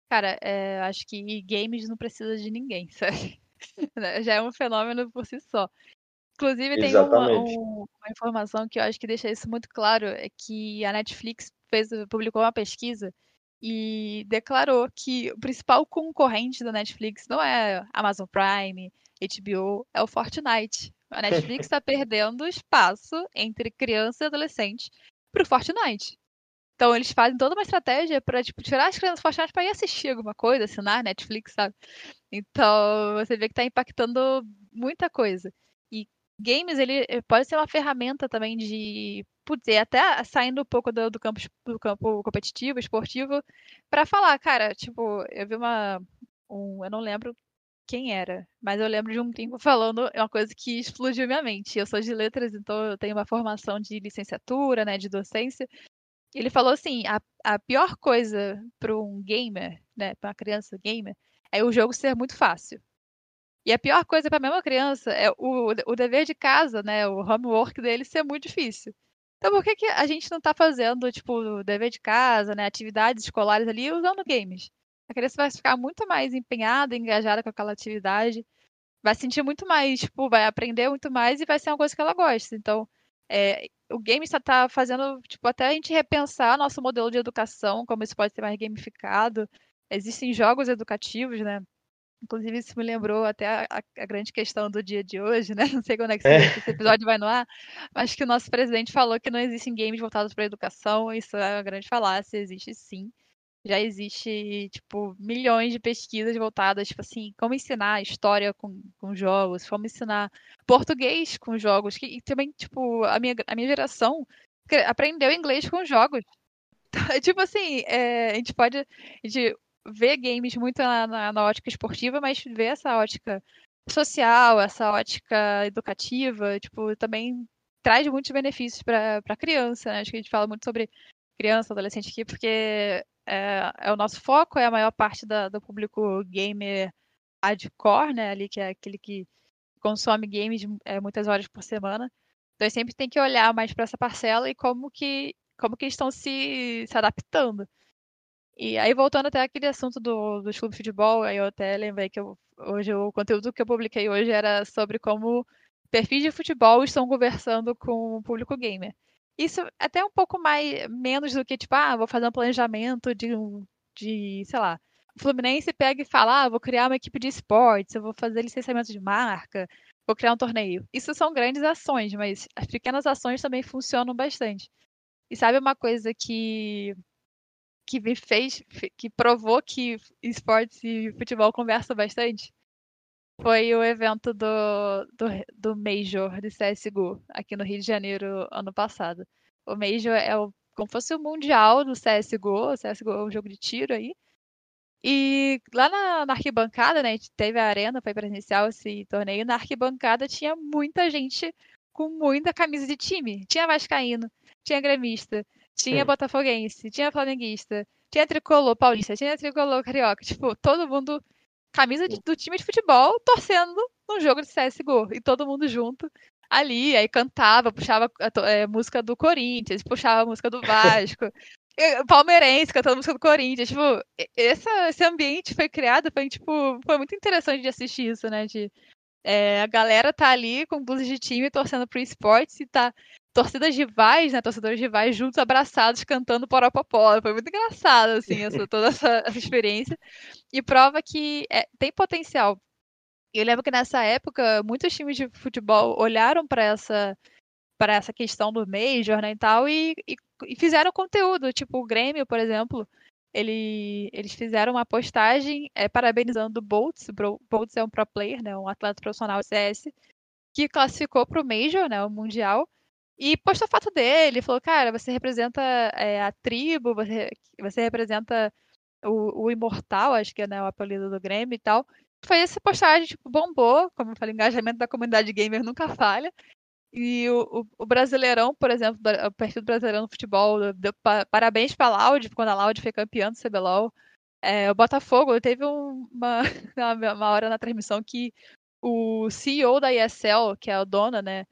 Speaker 3: Cara, é, acho que games não precisa de ninguém, [laughs] sabe? Já é um fenômeno por si só. Inclusive, tem uma, uma, informação que eu acho que deixa isso muito claro: é que a Netflix fez, publicou uma pesquisa e declarou que o principal concorrente da Netflix não é Amazon Prime, HBO é o Fortnite. A Netflix está perdendo espaço entre criança e adolescente para o Fortnite. Então eles fazem toda uma estratégia para tipo, tirar as crianças do Fortnite para ir assistir alguma coisa, assinar Netflix, sabe? Então você vê que está impactando muita coisa. Games ele eh, pode ser uma ferramenta também de putz, até saindo um pouco do, do, campo, do campo competitivo, esportivo, para falar, cara, tipo, eu vi uma. Um, eu não lembro quem era, mas eu lembro de um tempo falando uma coisa que explodiu minha mente. Eu sou de letras, então eu tenho uma formação de licenciatura, né, de docência. Ele falou assim: a, a pior coisa para um gamer, né, para uma criança gamer, é o jogo ser muito fácil. E a pior coisa para a mesma criança é o, o dever de casa, né, o homework dele ser muito difícil. Então por que, que a gente não está fazendo, tipo, dever de casa, né, atividades escolares ali usando games? A criança vai ficar muito mais empenhada, engajada com aquela atividade. vai sentir muito mais, tipo, vai aprender muito mais e vai ser uma coisa que ela gosta. Então, é, o game está tá fazendo, tipo, até a gente repensar nosso modelo de educação, como isso pode ser mais gamificado. Existem jogos educativos, né? Inclusive, isso me lembrou até a, a, grande questão do dia de hoje, né? [laughs] Não sei quando é que esse, esse episódio vai no ar, mas que o nosso presidente falou que não existem games voltados para a educação. Isso é uma grande falácia, existe sim. Já existe, tipo, milhões de pesquisas voltadas, tipo assim, como ensinar história com, com jogos, como ensinar português com jogos. Que, e também, tipo, a minha, a minha geração aprendeu inglês com jogos. [laughs] tipo assim, é, a gente pode. A gente vê games muito na, na, na, ótica esportiva, mas vê essa ótica social, essa ótica educativa, tipo, também traz muitos benefícios para a criança, né? Acho que a gente fala muito sobre criança, adolescente aqui, porque é, é o nosso foco, é a maior parte da, do público gamer hardcore, né? Ali que é aquele que consome games é, muitas horas por semana. Então sempre tem que olhar mais para essa parcela e como que como que eles estão se, se adaptando. E aí, voltando até aquele assunto do, do clube de futebol, aí eu até lembrei que eu, hoje o conteúdo que eu publiquei hoje era sobre como perfis de futebol estão conversando com o público gamer. Isso até um pouco mais menos do que, tipo, ah, vou fazer um planejamento de, de sei lá, o Fluminense pega e fala, ah, vou criar uma equipe de esportes, eu vou fazer licenciamento de marca, vou criar um torneio. Isso são grandes ações, mas as pequenas ações também funcionam bastante. E sabe uma coisa que que me fez, que provou que esportes e futebol conversam bastante? Foi o evento do, do, do Major de CSGO, aqui no Rio de Janeiro, ano passado. O Major é o, como fosse o mundial do CSGO, o CSGO é um jogo de tiro aí. E lá na, na arquibancada, né, a gente teve a arena, foi presencial esse torneio, na arquibancada tinha muita gente com muita camisa de time. Tinha Vascaíno, tinha Gremista, tinha Botafoguense, tinha Flamenguista, tinha Tricolor Paulista, tinha Tricolor Carioca. Tipo, todo mundo camisa de, do time de futebol torcendo num jogo de CSGO. E todo mundo junto ali, aí cantava, puxava a é, música do Corinthians, puxava a música do Vasco. [laughs] palmeirense cantando música do Corinthians. Tipo, essa, esse ambiente foi criado, foi, tipo, foi muito interessante de assistir isso, né? De, é, a galera tá ali com blusas de time torcendo pro esportes e tá torcidas rivais, né, torcedores rivais juntos, abraçados, cantando Poropopó. Foi muito engraçado, assim, [laughs] essa, toda essa, essa, experiência. E prova que é, tem potencial. Eu lembro que nessa época, muitos times de futebol olharam para essa para essa questão do Major, né, e tal, e, e, e, fizeram conteúdo, tipo o Grêmio, por exemplo, ele, eles fizeram uma postagem é, parabenizando o Boltz, o Boltz é um pro player, né, um atleta profissional de CS, que classificou para o Major, né, o Mundial, e postou foto dele, falou, cara, você representa é, a tribo, você, você representa o, o, Imortal, acho que é né, o apelido do Grêmio e tal. Foi essa postagem, tipo, bombou, como eu falei, engajamento da comunidade gamer nunca falha. E o, o, o Brasileirão, por exemplo, o perfil Brasileirão no futebol, deu parabéns para a Loud, quando a Loud foi campeã do CBLOL. É, o Botafogo teve um, [laughs] uma, uma hora na transmissão que o CEO da ESL, que é a dona, né,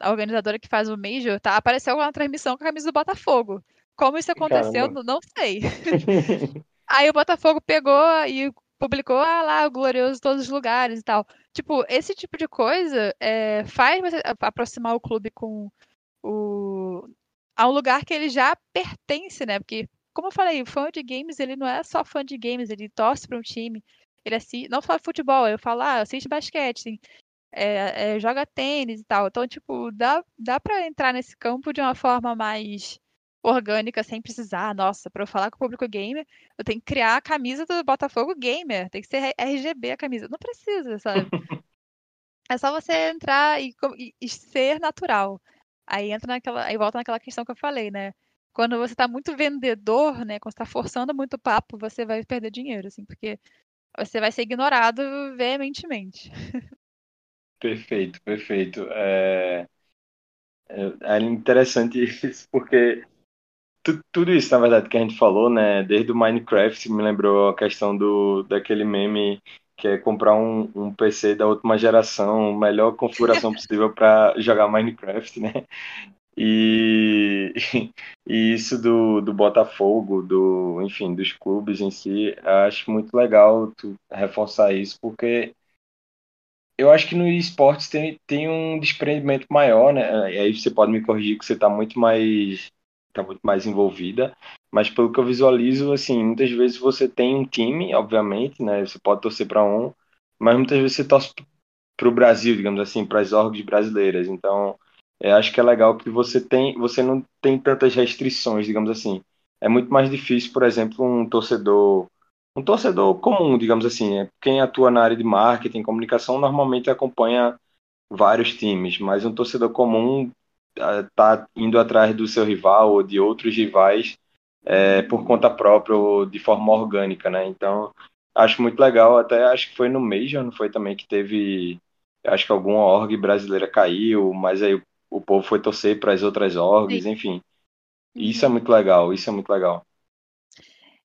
Speaker 3: a organizadora que faz o Major, tá, apareceu na transmissão com a camisa do Botafogo. Como isso aconteceu, Caramba. não sei. [laughs] Aí o Botafogo pegou e publicou ah, lá o Glorioso em todos os lugares e tal. Tipo, esse tipo de coisa é, faz você aproximar o clube com o a um lugar que ele já pertence, né? Porque, como eu falei, o fã de games, ele não é só fã de games, ele torce para um time. Ele assiste, não só futebol, eu falo, ah, assiste basquete, assim, é, é, joga tênis e tal. Então, tipo, dá, dá para entrar nesse campo de uma forma mais orgânica, sem precisar, nossa, para eu falar com o público gamer, eu tenho que criar a camisa do Botafogo Gamer, tem que ser RGB a camisa. Não precisa, sabe? [laughs] é só você entrar e, e, e, ser natural. Aí entra naquela, aí volta naquela questão que eu falei, né? Quando você está muito vendedor, né? Quando está forçando muito papo, você vai perder dinheiro, assim, porque você vai ser ignorado veementemente. [laughs]
Speaker 2: Perfeito, perfeito. É, é, é interessante [laughs] isso, porque tu, tudo isso, na verdade, que a gente falou, né, desde o Minecraft, me lembrou a questão do, daquele meme que é comprar um, um PC da última geração, melhor configuração [laughs] possível para jogar Minecraft, né? E, [laughs] e isso do, do Botafogo, do, enfim, dos clubes em si, acho muito legal tu reforçar isso, porque eu acho que no esportes tem, tem um desprendimento maior, né? E aí você pode me corrigir que você está muito mais tá muito mais envolvida, mas pelo que eu visualizo, assim, muitas vezes você tem um time, obviamente, né? Você pode torcer para um, mas muitas vezes você torce para o Brasil, digamos assim, para as orgs brasileiras. Então, é, acho que é legal que você tem, você não tem tantas restrições, digamos assim. É muito mais difícil, por exemplo, um torcedor um torcedor comum, digamos assim, é quem atua na área de marketing, comunicação, normalmente acompanha vários times, mas um torcedor comum está indo atrás do seu rival ou de outros rivais é, por conta própria ou de forma orgânica, né? Então, acho muito legal, até acho que foi no Major, não foi também que teve, acho que alguma org brasileira caiu, mas aí o, o povo foi torcer para as outras orgs, Sim. enfim. Isso é muito legal, isso é muito legal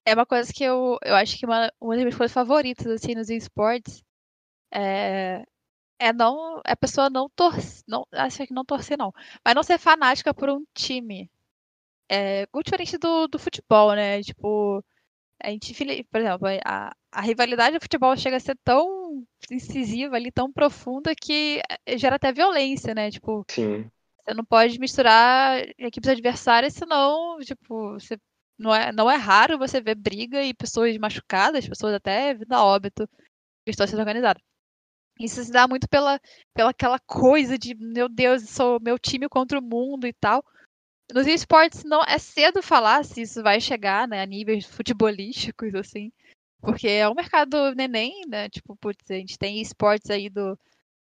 Speaker 3: é uma coisa que eu, eu acho que uma, uma das minhas coisas favoritas, assim, nos esportes é, é não, é a pessoa não torcer, não, acho que não torcer não, mas não ser fanática por um time. É muito diferente do, do futebol, né? Tipo, a gente, por exemplo, a, a rivalidade do futebol chega a ser tão incisiva ali, tão profunda que é, gera até violência, né? Tipo,
Speaker 2: Sim.
Speaker 3: você não pode misturar equipes adversárias, senão, tipo, você não é, não é raro você ver briga e pessoas machucadas, pessoas até vindo a óbito de sendo organizadas. Isso se dá muito pela, pela aquela coisa de, meu Deus, sou meu time contra o mundo e tal. Nos esportes não é cedo falar se isso vai chegar né, a níveis futebolísticos, assim. Porque é um mercado neném, né? Tipo, putz, a gente tem esportes aí do,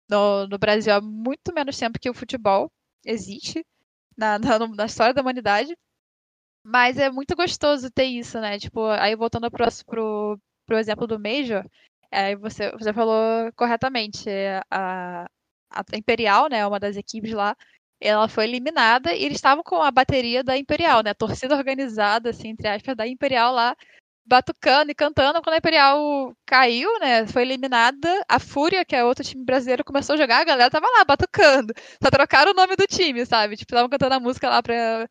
Speaker 3: no, no Brasil há muito menos tempo que o futebol existe na, na, na história da humanidade. Mas é muito gostoso ter isso, né? Tipo, aí voltando pro, pro, pro exemplo do Major, aí você, você falou corretamente. A, a Imperial, né, uma das equipes lá, ela foi eliminada e eles estavam com a bateria da Imperial, né? A torcida organizada, assim, entre aspas, da Imperial lá, batucando e cantando. Quando a Imperial caiu, né? Foi eliminada, a Fúria, que é outro time brasileiro, começou a jogar, a galera tava lá, batucando. Só trocaram o nome do time, sabe? Tipo, estavam cantando a música lá pra,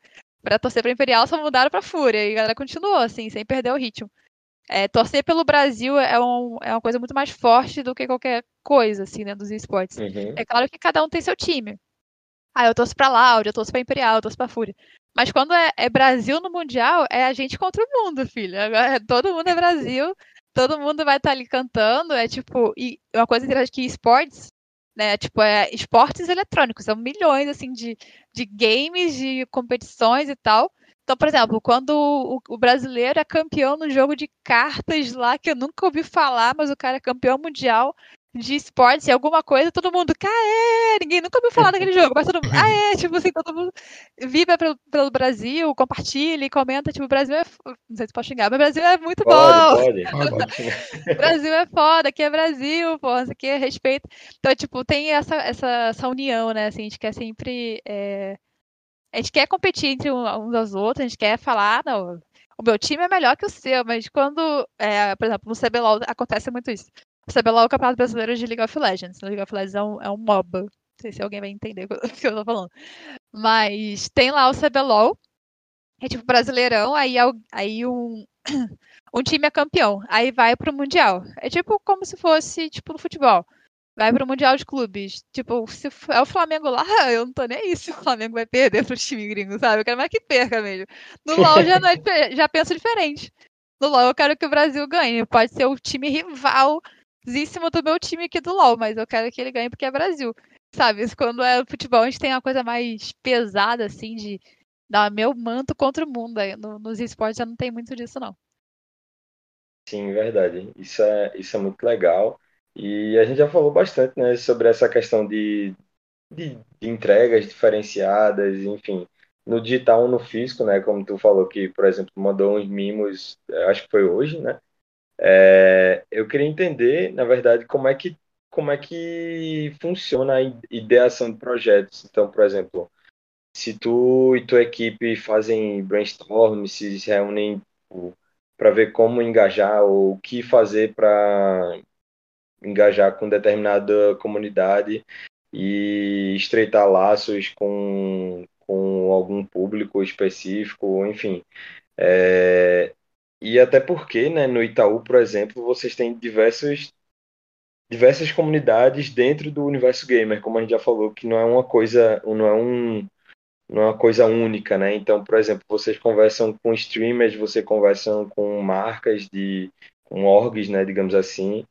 Speaker 3: para torcer para Imperial só mudaram para Fúria e a galera continuou assim, sem perder o ritmo. É, torcer pelo Brasil é, um, é uma coisa muito mais forte do que qualquer coisa, assim, né, dos esportes.
Speaker 2: Uhum.
Speaker 3: É claro que cada um tem seu time. Ah, eu torço pra Laude, eu torço pra Imperial, eu torço pra Fúria. Mas quando é, é, Brasil no Mundial, é a gente contra o mundo, filho. Agora, [laughs] todo mundo é Brasil, todo mundo vai estar tá ali cantando. É tipo, e uma coisa interessante que esportes né? Tipo, é esportes eletrônicos, são milhões, assim, de, de games, de competições e tal. Então, por exemplo, quando o, o, brasileiro é campeão no jogo de cartas lá, que eu nunca ouvi falar, mas o cara é campeão mundial, de esportes e alguma coisa, todo mundo, caê! Ninguém nunca ouviu falar daquele jogo, mas todo mundo, ah, [laughs] é, tipo assim, todo mundo vibra pelo, pelo Brasil, compartilha comenta, tipo, o Brasil é. Não sei se pode xingar, mas o Brasil é muito
Speaker 2: pode,
Speaker 3: bom.
Speaker 2: Pode, [laughs]
Speaker 3: pode. Brasil é foda, aqui é Brasil, pô, isso aqui é respeito. Então, tipo, tem essa, essa, essa união, né? Assim, a gente quer sempre. É... A gente quer competir entre uns aos outros, a gente quer falar, não, o meu time é melhor que o seu, mas quando, é, por exemplo, no CBLOL acontece muito isso. CBLOL é o Campeonato Brasileiro de League of Legends. League of Legends é um, é um MOBA. Não sei se alguém vai entender [laughs] o que eu tô falando. Mas tem lá o CBLOL, é tipo brasileirão, aí, aí um, [clears throat] um time é campeão, aí vai pro Mundial. É tipo como se fosse, tipo, no futebol. Vai pro Mundial de Clubes. Tipo, se é o Flamengo lá, [laughs] eu não tô nem aí se o Flamengo vai perder pro time gringo, sabe? Eu quero mais que perca mesmo. No [laughs] LoL já, não é, já penso diferente. No LoL eu quero que o Brasil ganhe. Pode ser o time rival do meu time aqui do LoL, mas eu quero que ele ganhe porque é Brasil. Sabe, quando é futebol, a gente tem uma coisa mais pesada, assim, de dar meu manto contra o mundo. No, nos esportes já não tem muito disso, não.
Speaker 2: Sim, verdade. Isso é, isso é muito legal. E a gente já falou bastante né, sobre essa questão de, de, de entregas diferenciadas, enfim, no digital ou no físico, né? Como tu falou que, por exemplo, mandou uns mimos, acho que foi hoje, né? É, eu queria entender, na verdade, como é que como é que funciona a ideação de projetos. Então, por exemplo, se tu e tua equipe fazem brainstorm, se reúnem para ver como engajar ou o que fazer para engajar com determinada comunidade e estreitar laços com, com algum público específico, enfim. É, e até porque, né, no Itaú, por exemplo, vocês têm diversos diversas comunidades dentro do universo gamer, como a gente já falou, que não é uma coisa, não é um não é uma coisa única, né? Então, por exemplo, vocês conversam com streamers, você conversam com marcas de com orgs, né, digamos assim,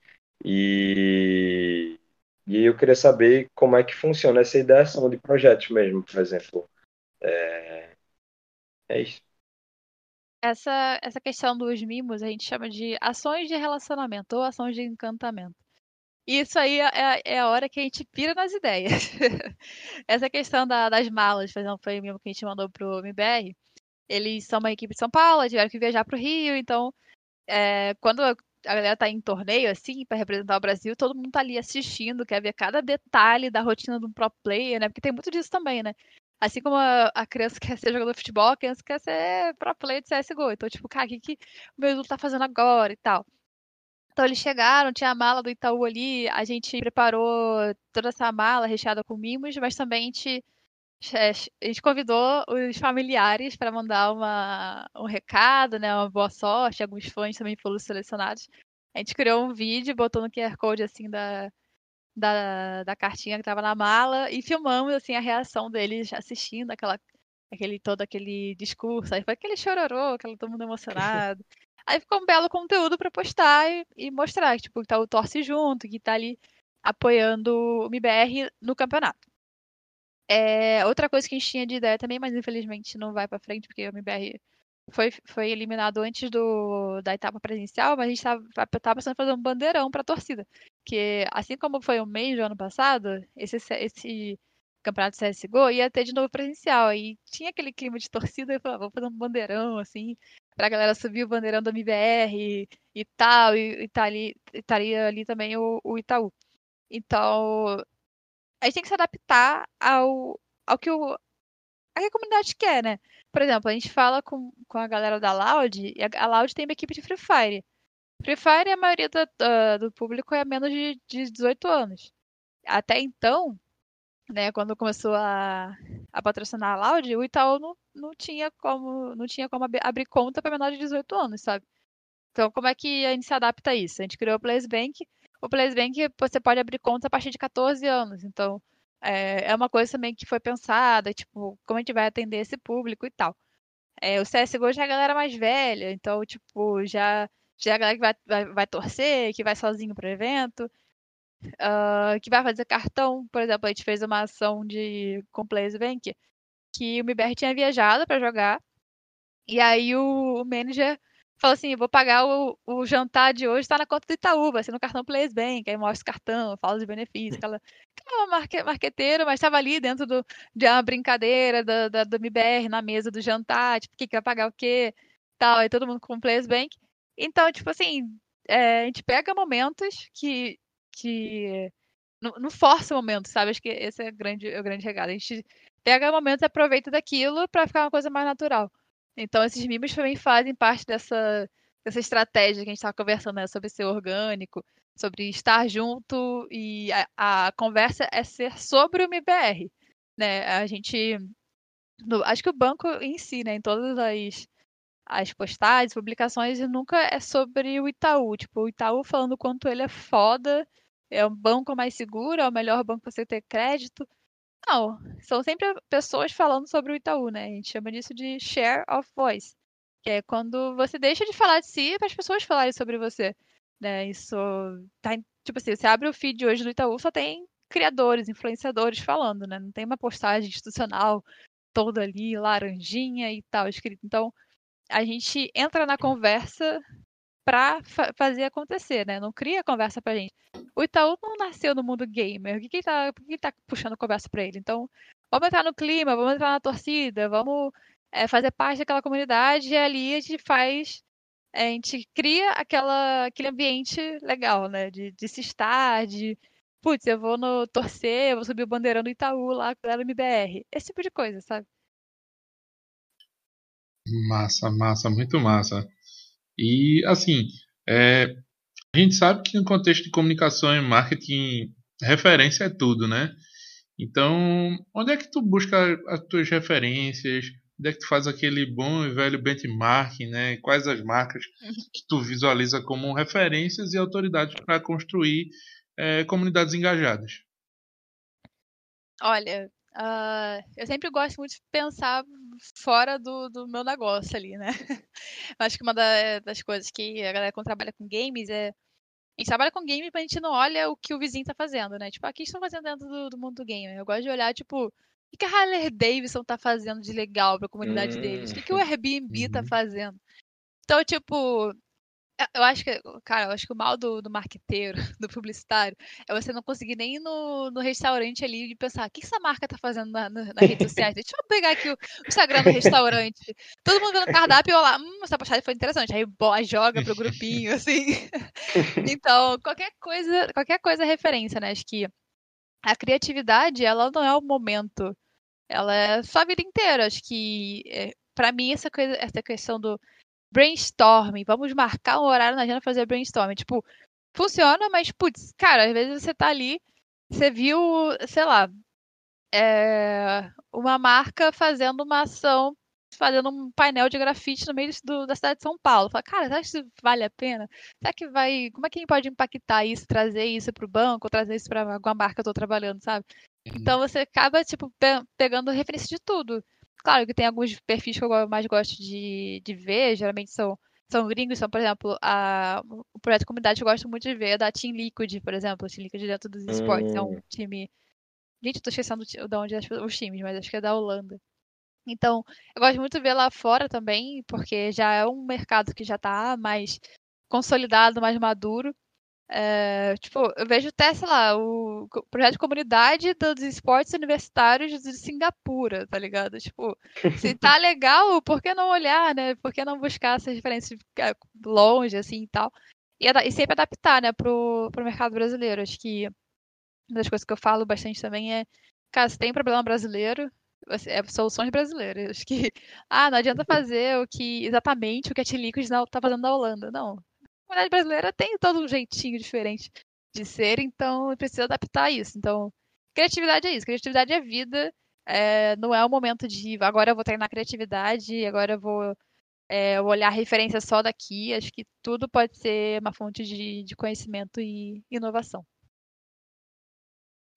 Speaker 2: e e eu queria saber como é que funciona essa ideação de projetos mesmo, por exemplo. É, é isso.
Speaker 3: Essa, essa questão dos mimos a gente chama de ações de relacionamento ou ações de encantamento. E isso aí é, é a hora que a gente pira nas ideias. [laughs] essa questão da, das malas, por exemplo, foi o mimo que a gente mandou pro MBR. Eles são uma equipe de São Paulo, tiveram que viajar pro Rio, então é, quando a galera tá em torneio, assim, para representar o Brasil, todo mundo tá ali assistindo, quer ver cada detalhe da rotina de um pro player, né? Porque tem muito disso também, né? Assim como a, a criança [laughs] quer ser jogador de futebol, a criança quer ser pro player de CSGO. Então, tipo, cara, o que, que o meu adulto tá fazendo agora e tal. Então eles chegaram, tinha a mala do Itaú ali, a gente preparou toda essa mala recheada com mimos, mas também a gente, é, a gente convidou os familiares para mandar uma, um recado, né, uma boa sorte, alguns fãs também foram selecionados. A gente criou um vídeo, botou no QR Code assim da, da, da cartinha que estava na mala e filmamos assim a reação deles assistindo aquela aquele todo aquele discurso, aí foi aquele chororô, aquele todo mundo emocionado. [laughs] Aí ficou um belo conteúdo para postar e, e, mostrar, tipo, que tá o Torce junto, que tá ali apoiando o MBR no campeonato. É, outra coisa que a gente tinha de ideia também, mas infelizmente não vai para frente, porque o MBR foi, foi eliminado antes do, da etapa presencial, mas a gente estava pensando em fazer um bandeirão para a torcida. Que assim como foi o mês do ano passado, esse, esse campeonato CSGO ia ter de novo presencial. E tinha aquele clima de torcida, e falou, ah, vou fazer um bandeirão, assim, pra galera subir o bandeirão do MBR e, e tal, e, e tá ali, estaria ali também o, o Itaú. Então, a gente tem que se adaptar ao, ao que o, a que a comunidade quer, né? Por exemplo, a gente fala com, com a galera da Loud, e a, a Loud tem uma equipe de Free Fire. Free Fire, a maioria do, uh, do público é menos de, de 18 anos. Até então, né, quando começou a, a patrocinar a Loud, o Itaú não, não tinha como não tinha como abrir conta para menor de 18 anos, sabe? Então, como é que a gente se adapta a isso? A gente criou o PlaceBank. O PlaceBank você pode abrir conta a partir de 14 anos. Então, é, é uma coisa também que foi pensada, tipo, como a gente vai atender esse público e tal. É, o CSGO já é a galera mais velha, então, tipo, já, já é a galera que vai, vai, vai torcer, que vai sozinho pro evento uh, que vai fazer cartão. Por exemplo, a gente fez uma ação de com Players Bank que o MBR tinha viajado para jogar. E aí o, o manager falou assim: vou pagar o, o jantar de hoje, está na conta do Itaú, vai ser no cartão Players Bank. Aí mostra o cartão, fala de benefícios, aquela, aquela marque, marqueteira, mas estava ali dentro do, de uma brincadeira da, da, do MBR na mesa do jantar, tipo, quem que vai pagar o quê? Tal, aí todo mundo com Players Bank. Então, tipo assim, é, a gente pega momentos que que não, não força o momento, sabe? Acho que esse é o grande, o grande regalo. A gente pega o momento e aproveita daquilo para ficar uma coisa mais natural. Então, esses mimos também fazem parte dessa, dessa estratégia que a gente estava conversando, né? Sobre ser orgânico, sobre estar junto e a, a conversa é ser sobre o MBR, né? A gente, no, acho que o banco em si, né? Em todas as as postagens, publicações, nunca é sobre o Itaú. Tipo, o Itaú falando quanto ele é foda é o banco mais seguro, é o melhor banco para você ter crédito. Não, são sempre pessoas falando sobre o Itaú, né? A gente chama disso de share of voice, que é quando você deixa de falar de si para as pessoas falarem sobre você, né? Isso tá, tipo assim, você abre o feed hoje do Itaú, só tem criadores, influenciadores falando, né? Não tem uma postagem institucional toda ali, laranjinha e tal, escrito. Então, a gente entra na conversa para fa fazer acontecer, né? Não cria conversa pra gente. O Itaú não nasceu no mundo gamer. O que que tá, que tá puxando conversa pra ele? Então, vamos entrar no clima, vamos entrar na torcida, vamos é, fazer parte daquela comunidade e ali a gente faz, a gente cria aquela, aquele ambiente legal, né? De, de se estar, de putz, eu vou no torcer, eu vou subir o bandeirão do Itaú lá com o MBR. Esse tipo de coisa, sabe?
Speaker 1: Massa, massa, muito massa. E, assim, é, a gente sabe que no contexto de comunicação e marketing, referência é tudo, né? Então, onde é que tu busca as tuas referências? Onde é que tu faz aquele bom e velho benchmarking, né? Quais as marcas que tu visualiza como referências e autoridades para construir é, comunidades engajadas?
Speaker 3: Olha, uh, eu sempre gosto muito de pensar fora do, do meu negócio ali, né? Eu [laughs] acho que uma da, das coisas que a galera quando trabalha com games é. A gente trabalha com games, mas a gente não olha o que o vizinho tá fazendo, né? Tipo, o que estão fazendo dentro do, do, mundo do game? Eu gosto de olhar, tipo, o que a Harley Davidson tá fazendo de legal pra comunidade hum, deles? O que, que o Airbnb tá uhum. tá fazendo? Então, tipo, eu acho que, cara, eu acho que o mal do, do marqueteiro, [laughs] do publicitário, é você não conseguir nem ir no, no restaurante ali e pensar, o que essa marca tá fazendo na, na, nas redes sociais? Deixa eu pegar aqui o, o Instagram do restaurante. Todo mundo vendo o cardápio e olhar, hum, essa postagem foi interessante. Aí boa, joga pro grupinho, [laughs] assim. [laughs] então, qualquer coisa, qualquer coisa é referência, né? Acho que a criatividade, ela não é o momento. Ela é só a vida inteira. Acho que, é, para mim, essa, coisa, essa questão do brainstorming, vamos marcar um horário na agenda pra fazer brainstorming. Tipo, funciona, mas, putz, cara, às vezes você tá ali, você viu, sei lá, é, uma marca fazendo uma ação, fazendo um painel de grafite no meio do, da cidade de São Paulo. Fala, cara, será que isso vale a pena? Será que vai. Como é que a gente pode impactar isso, trazer isso para o banco, trazer isso para alguma marca que eu estou trabalhando, sabe? Uhum. Então você acaba, tipo, pe pegando referência de tudo. Claro que tem alguns perfis que eu mais gosto de, de ver, geralmente são, são gringos, são, por exemplo, a, o projeto de comunidade que eu gosto muito de ver é da Team Liquid, por exemplo, Team Liquid dentro dos esportes, hum. é um hum. time... Gente, eu tô esquecendo de onde é os times, mas acho que é da Holanda. Então, eu gosto muito de ver lá fora também, porque já é um mercado que já está mais consolidado, mais maduro. É, tipo, eu vejo até, sei lá, o projeto de comunidade dos esportes universitários de Singapura, tá ligado? Tipo, se tá [laughs] legal, por que não olhar, né? Por que não buscar essas referências longe, assim, e tal? E, e sempre adaptar, né, pro, pro mercado brasileiro. Acho que uma das coisas que eu falo bastante também é, cara, se tem problema brasileiro, é soluções brasileiras. [laughs] Acho que, ah, não adianta [laughs] fazer o que, exatamente o que a Tiliquid tá fazendo na Holanda. Não, comunidade brasileira tem todo um jeitinho diferente de ser, então precisa adaptar isso. Então, criatividade é isso, criatividade é vida. É, não é o momento de agora eu vou treinar criatividade, agora eu vou é, olhar referência só daqui. Acho que tudo pode ser uma fonte de, de conhecimento e inovação.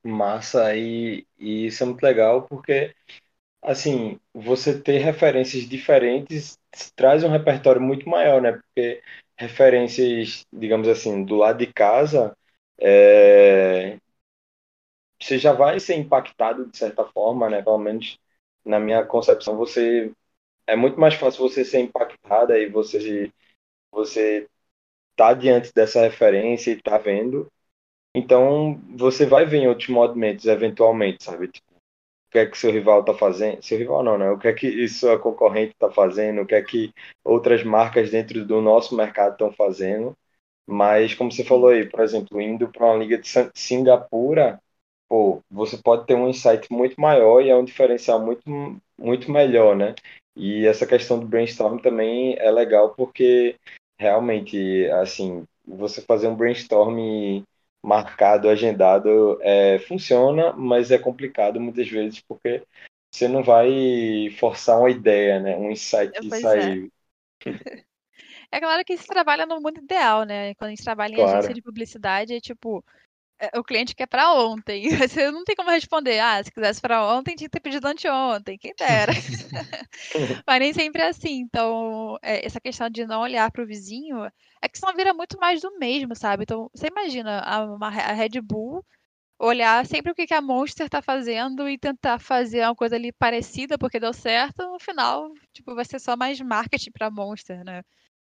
Speaker 2: Massa, e, e isso é muito legal porque assim, você ter referências diferentes traz um repertório muito maior, né? Porque referências, digamos assim, do lado de casa, é... você já vai ser impactado de certa forma, né? Pelo menos na minha concepção, você é muito mais fácil você ser impactada e você você tá diante dessa referência e tá vendo. Então, você vai ver em outros movimentos, eventualmente, sabe? Tipo, o que é que seu rival está fazendo, seu rival não, né? O que é que sua concorrente está fazendo, o que é que outras marcas dentro do nosso mercado estão fazendo. Mas, como você falou aí, por exemplo, indo para uma liga de Singapura, pô, você pode ter um insight muito maior e é um diferencial muito, muito melhor, né? E essa questão do brainstorm também é legal porque realmente, assim, você fazer um brainstorm marcado, agendado, é, funciona, mas é complicado muitas vezes porque você não vai forçar uma ideia, né? Um insight de sair.
Speaker 3: É. [laughs] é claro que se trabalha no mundo ideal, né? Quando a gente trabalha em claro. agência de publicidade, é tipo, o cliente quer para ontem. [laughs] Você não tem como responder, ah, se quisesse para ontem, tinha que ter pedido anteontem, quem dera. [laughs] Mas nem sempre é assim. Então, é, essa questão de não olhar para o vizinho é que senão vira muito mais do mesmo, sabe? Então, você imagina a, uma, a Red Bull olhar sempre o que, que a Monster está fazendo e tentar fazer uma coisa ali parecida porque deu certo, no final, tipo, vai ser só mais marketing para Monster, né?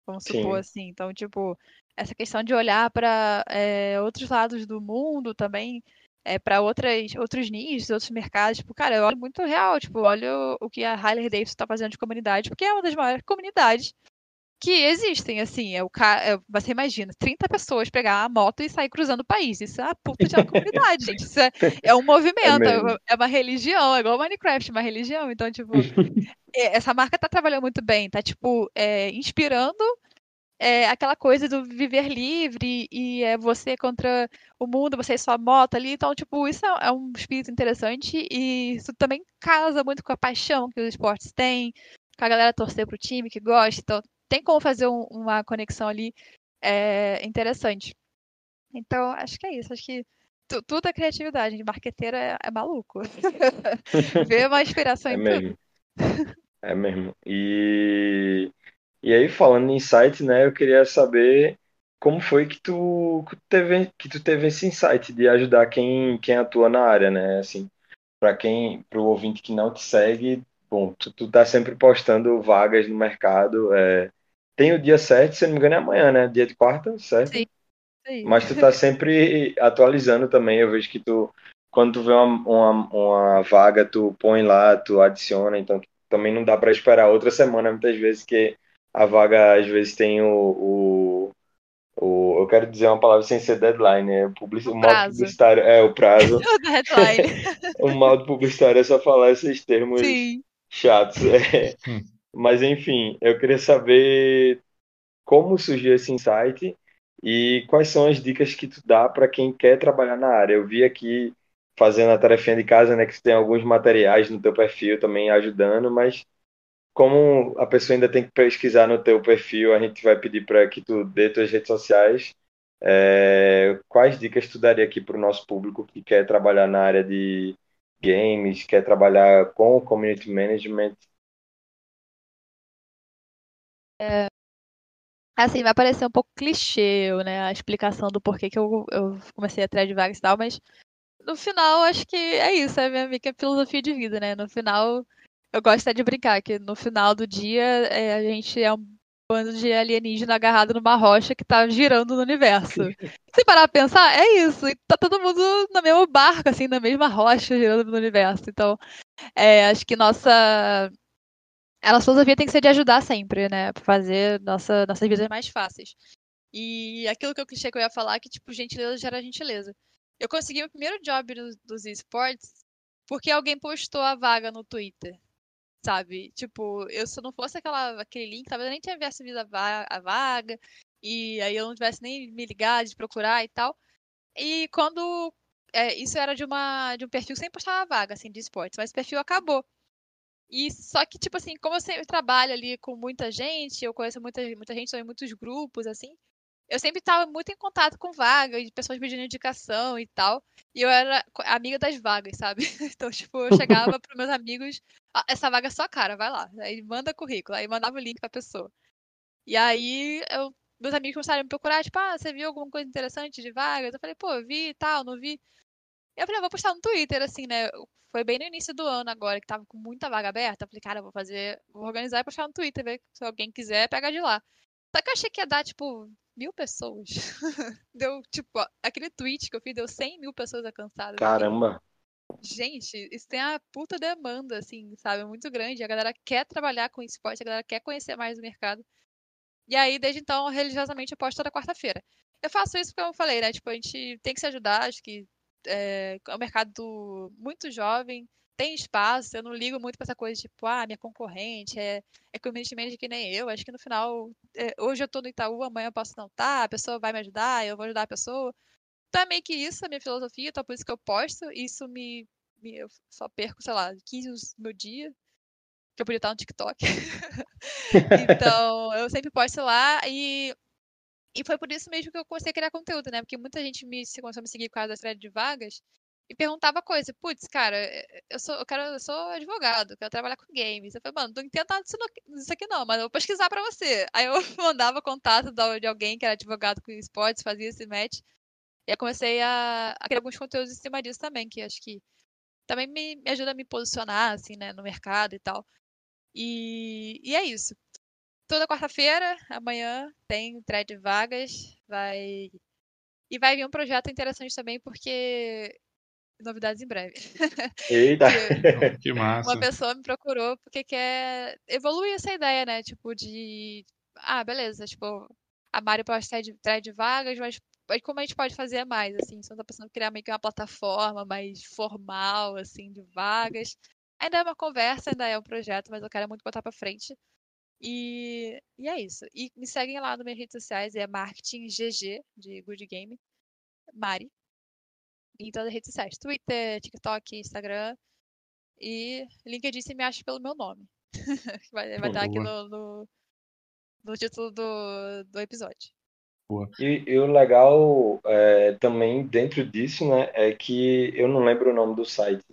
Speaker 3: Vamos supor Sim. assim. Então, tipo, essa questão de olhar para é, eh, outros lados do mundo também, é, para outras outros nichos, outros mercados. Tipo, cara, eu olho muito real, tipo, olho o que a Harley Davidson está fazendo de comunidade, porque é uma das maiores comunidades que existem, assim, é o cara, é, você imagina, 30 pessoas pegar a moto e sair cruzando o país, isso é a puta de uma [laughs] comunidade, gente, isso é, é um movimento, é, é, uma religião, é igual Minecraft, uma religião, então, tipo, [laughs] essa marca tá trabalhando muito bem, tá, tipo, é, inspirando é aquela coisa do viver livre e é você contra o mundo, você e sua moto ali. Então, tipo, isso é, é um espírito interessante e isso também casa muito com a paixão que os esportes têm, com a galera torcer pro time que gosta. Então, tem como fazer um, uma conexão ali é, interessante. Então, acho que é isso. Acho que tu, tudo é criatividade. Marqueteiro é, é maluco. [laughs] Vê uma inspiração
Speaker 2: É
Speaker 3: em
Speaker 2: mesmo.
Speaker 3: tudo.
Speaker 2: É mesmo. E, e aí, falando em insight, né, eu queria saber como foi que tu, que tu teve, que tu teve esse insight de ajudar quem, quem atua na área, né? Assim, para quem, para o ouvinte que não te segue, bom, tu, tu tá sempre postando vagas no mercado. É, tem o dia certo, se não me engano, é amanhã, né? Dia de quarta, certo?
Speaker 3: Sim. Aí.
Speaker 2: Mas tu tá sempre atualizando também. Eu vejo que tu, quando tu vê uma, uma, uma vaga, tu põe lá, tu adiciona. Então também não dá para esperar outra semana, muitas vezes, que a vaga às vezes tem o, o, o eu quero dizer uma palavra sem ser deadline, é o, public,
Speaker 3: O
Speaker 2: o modo
Speaker 3: prazo.
Speaker 2: publicitário, é o prazo. [laughs]
Speaker 3: O headline. [laughs]
Speaker 2: O modo publicitário é só falar esses termos
Speaker 3: Sim.
Speaker 2: chatos. é.
Speaker 1: Hum.
Speaker 2: Mas enfim, eu queria saber como surgiu esse insight e quais são as dicas que tu dá para quem quer trabalhar na área. Eu vi aqui fazendo a tarefinha de casa, né, que você tem alguns materiais no teu perfil também ajudando, mas como a pessoa ainda tem que pesquisar no teu perfil, a gente vai pedir para que tu dê tuas redes sociais. É, quais dicas tu daria aqui para o nosso público que quer trabalhar na área de games, quer trabalhar com community management?
Speaker 3: Assim, vai parecer um pouco clichê, né? A explicação do porquê que eu, eu comecei atrás de vagas e tal, mas no final acho que é isso, é a minha, minha filosofia de vida, né? No final, eu gosto até de brincar, que no final do dia é, a gente é um bando de alienígena agarrado numa rocha que tá girando no universo. [laughs] Se parar pra pensar, é isso. E tá todo mundo no mesmo barco, assim, na mesma rocha girando no universo. Então, é, acho que nossa. A nossa filosofia tem que ser de ajudar sempre, né? Pra fazer nossa, nossas vidas mais fáceis. E aquilo que eu clichê que eu ia falar, que, tipo, gentileza gera gentileza. Eu consegui meu primeiro job nos, dos esportes porque alguém postou a vaga no Twitter. Sabe? Tipo, eu se não fosse aquela, aquele link, talvez eu nem tivesse visto a, va a vaga. E aí eu não tivesse nem me ligado de procurar e tal. E quando. é, isso era de, uma, de um perfil que sempre postava vaga, assim, de esportes, mas o perfil acabou. E só que, tipo assim, como eu sempre trabalho ali com muita gente, eu conheço muita, muita gente, estou em muitos grupos, assim, eu sempre estava muito em contato com vagas, de pessoas pedindo indicação e tal. E eu era amiga das vagas, sabe? [laughs] Então, tipo, eu chegava [laughs] pros meus amigos, "Ah, essa vaga é sua cara, vai lá. Aí manda currículo, aí mandava o link pra pessoa. E aí eu, meus amigos começaram a me procurar, tipo, ah, você viu alguma coisa interessante de vagas? Eu falei, pô, eu vi e tal, não vi. Eu falei, ah, vou postar no Twitter, assim, né? Foi bem no início do ano agora, que tava com muita vaga aberta. Eu falei, cara, eu vou fazer, vou organizar e postar no Twitter, ver se alguém quiser, pega de lá. Só que eu achei que ia dar, tipo, mil pessoas. [laughs] deu, tipo, aquele tweet que eu fiz deu 100 mil pessoas alcançadas. Fiquei,
Speaker 2: Caramba,
Speaker 3: Gente, isso tem a puta demanda, assim, sabe? Muito grande. A galera quer trabalhar com esporte, a galera quer conhecer mais o mercado. E aí, desde então, religiosamente, eu posto toda quarta-feira. Eu faço isso porque eu falei, né? Tipo, a gente tem que se ajudar, acho que é, é um mercado muito jovem, tem espaço, eu não ligo muito pra essa coisa, tipo, ah, minha concorrente é, é community que nem eu. Acho que no final, é, hoje eu tô no Itaú, amanhã eu posso não estar, a pessoa vai me ajudar, eu vou ajudar a pessoa. Então é meio que isso a minha filosofia, então por isso que eu posto, isso me, me- eu só perco, sei lá, 15 minutos do meu dia, que eu podia estar no TikTok. [laughs] Então, eu sempre posto lá e, e foi por isso mesmo que eu comecei a criar conteúdo, né? Porque muita gente me, começou a me seguir por causa da thread de vagas e perguntava coisa. Putz, cara, eu sou, eu quero, eu sou advogado, quero trabalhar com games. Eu falei, mano, não entendo nada disso, aqui não, mas eu vou pesquisar pra você. Aí eu [laughs] mandava contato de alguém que era advogado com esportes, fazia esse match. E aí comecei a, a criar alguns conteúdos em cima disso também, que acho que também me, me ajuda a me posicionar, assim, né, no mercado e tal. E, e é isso. Toda quarta-feira, amanhã, tem thread vagas. Vai. E vai vir um projeto interessante também, porque. Novidades em breve.
Speaker 2: eita, [laughs] [laughs]
Speaker 3: Que
Speaker 1: massa.
Speaker 3: uma pessoa me procurou porque quer evoluir essa ideia, né? Tipo, de. Ah, beleza, tipo, a Mari pode thread, thread de vagas, mas como a gente pode fazer mais, assim? Você tá pensando em criar meio que uma plataforma mais formal, assim, de vagas. Ainda é uma conversa, ainda é um projeto, mas eu quero muito botar pra frente. E, e é isso. E me seguem lá nas minhas redes sociais, é marketing GG, de Good Game, Mari. Em todas as redes sociais, Twitter, TikTok, Instagram. E LinkedIn você me acha pelo meu nome. [laughs] vai, vai estar aqui no, no, no título do, do episódio.
Speaker 2: E, e o legal é também dentro disso, né, é que eu não lembro o nome do site.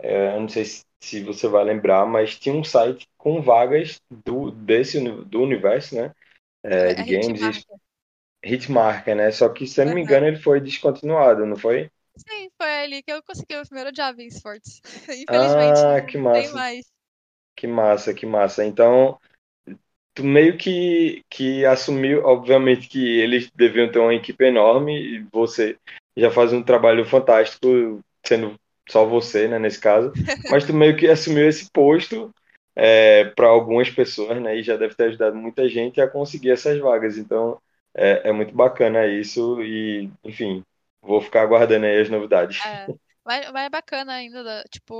Speaker 2: É, eu não sei se, se, você vai lembrar, mas tinha um site com vagas do desse do universo, né, é, de games Hitmarker. Hitmarker, né? Só que se eu não me engano ele foi descontinuado, não foi?
Speaker 3: Sim, foi ali que eu consegui o primeiro job em esportes. [laughs] Infelizmente.
Speaker 2: Ah, que massa. Que massa, que massa. Então, tu meio que, que assumiu, obviamente que eles deviam ter uma equipe enorme e você já faz um trabalho fantástico, sendo só você, né, nesse caso, [laughs] mas tu meio que assumiu esse posto é, para algumas pessoas, né, e já deve ter ajudado muita gente a conseguir essas vagas, então é, é muito bacana isso e, enfim, vou ficar aguardando aí as novidades.
Speaker 3: É, mas, mas é bacana ainda, tipo,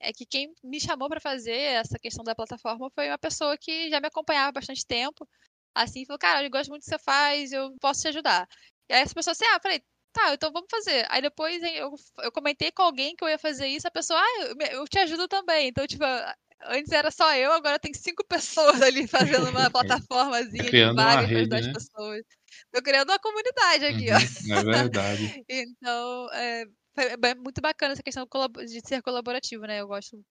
Speaker 3: é que quem me chamou para fazer essa questão da plataforma foi uma pessoa que já me acompanhava há bastante tempo. Assim, falou, cara, eu gosto muito do que você faz, eu posso te ajudar. E aí essa pessoa assim, ah, eu falei, tá, então vamos fazer. Aí depois eu, eu comentei com alguém que eu ia fazer isso, a pessoa, ah, eu, eu te ajudo também. Então, tipo, antes era só eu, agora tem cinco [laughs] pessoas ali fazendo uma plataformazinha
Speaker 1: criando
Speaker 3: de vaga
Speaker 1: para
Speaker 3: das
Speaker 1: né?
Speaker 3: pessoas. Tô criando uma comunidade aqui,
Speaker 1: uhum, ó. É verdade. [laughs]
Speaker 3: então, é, é muito bacana essa questão de ser colaborativo, né? Eu gosto,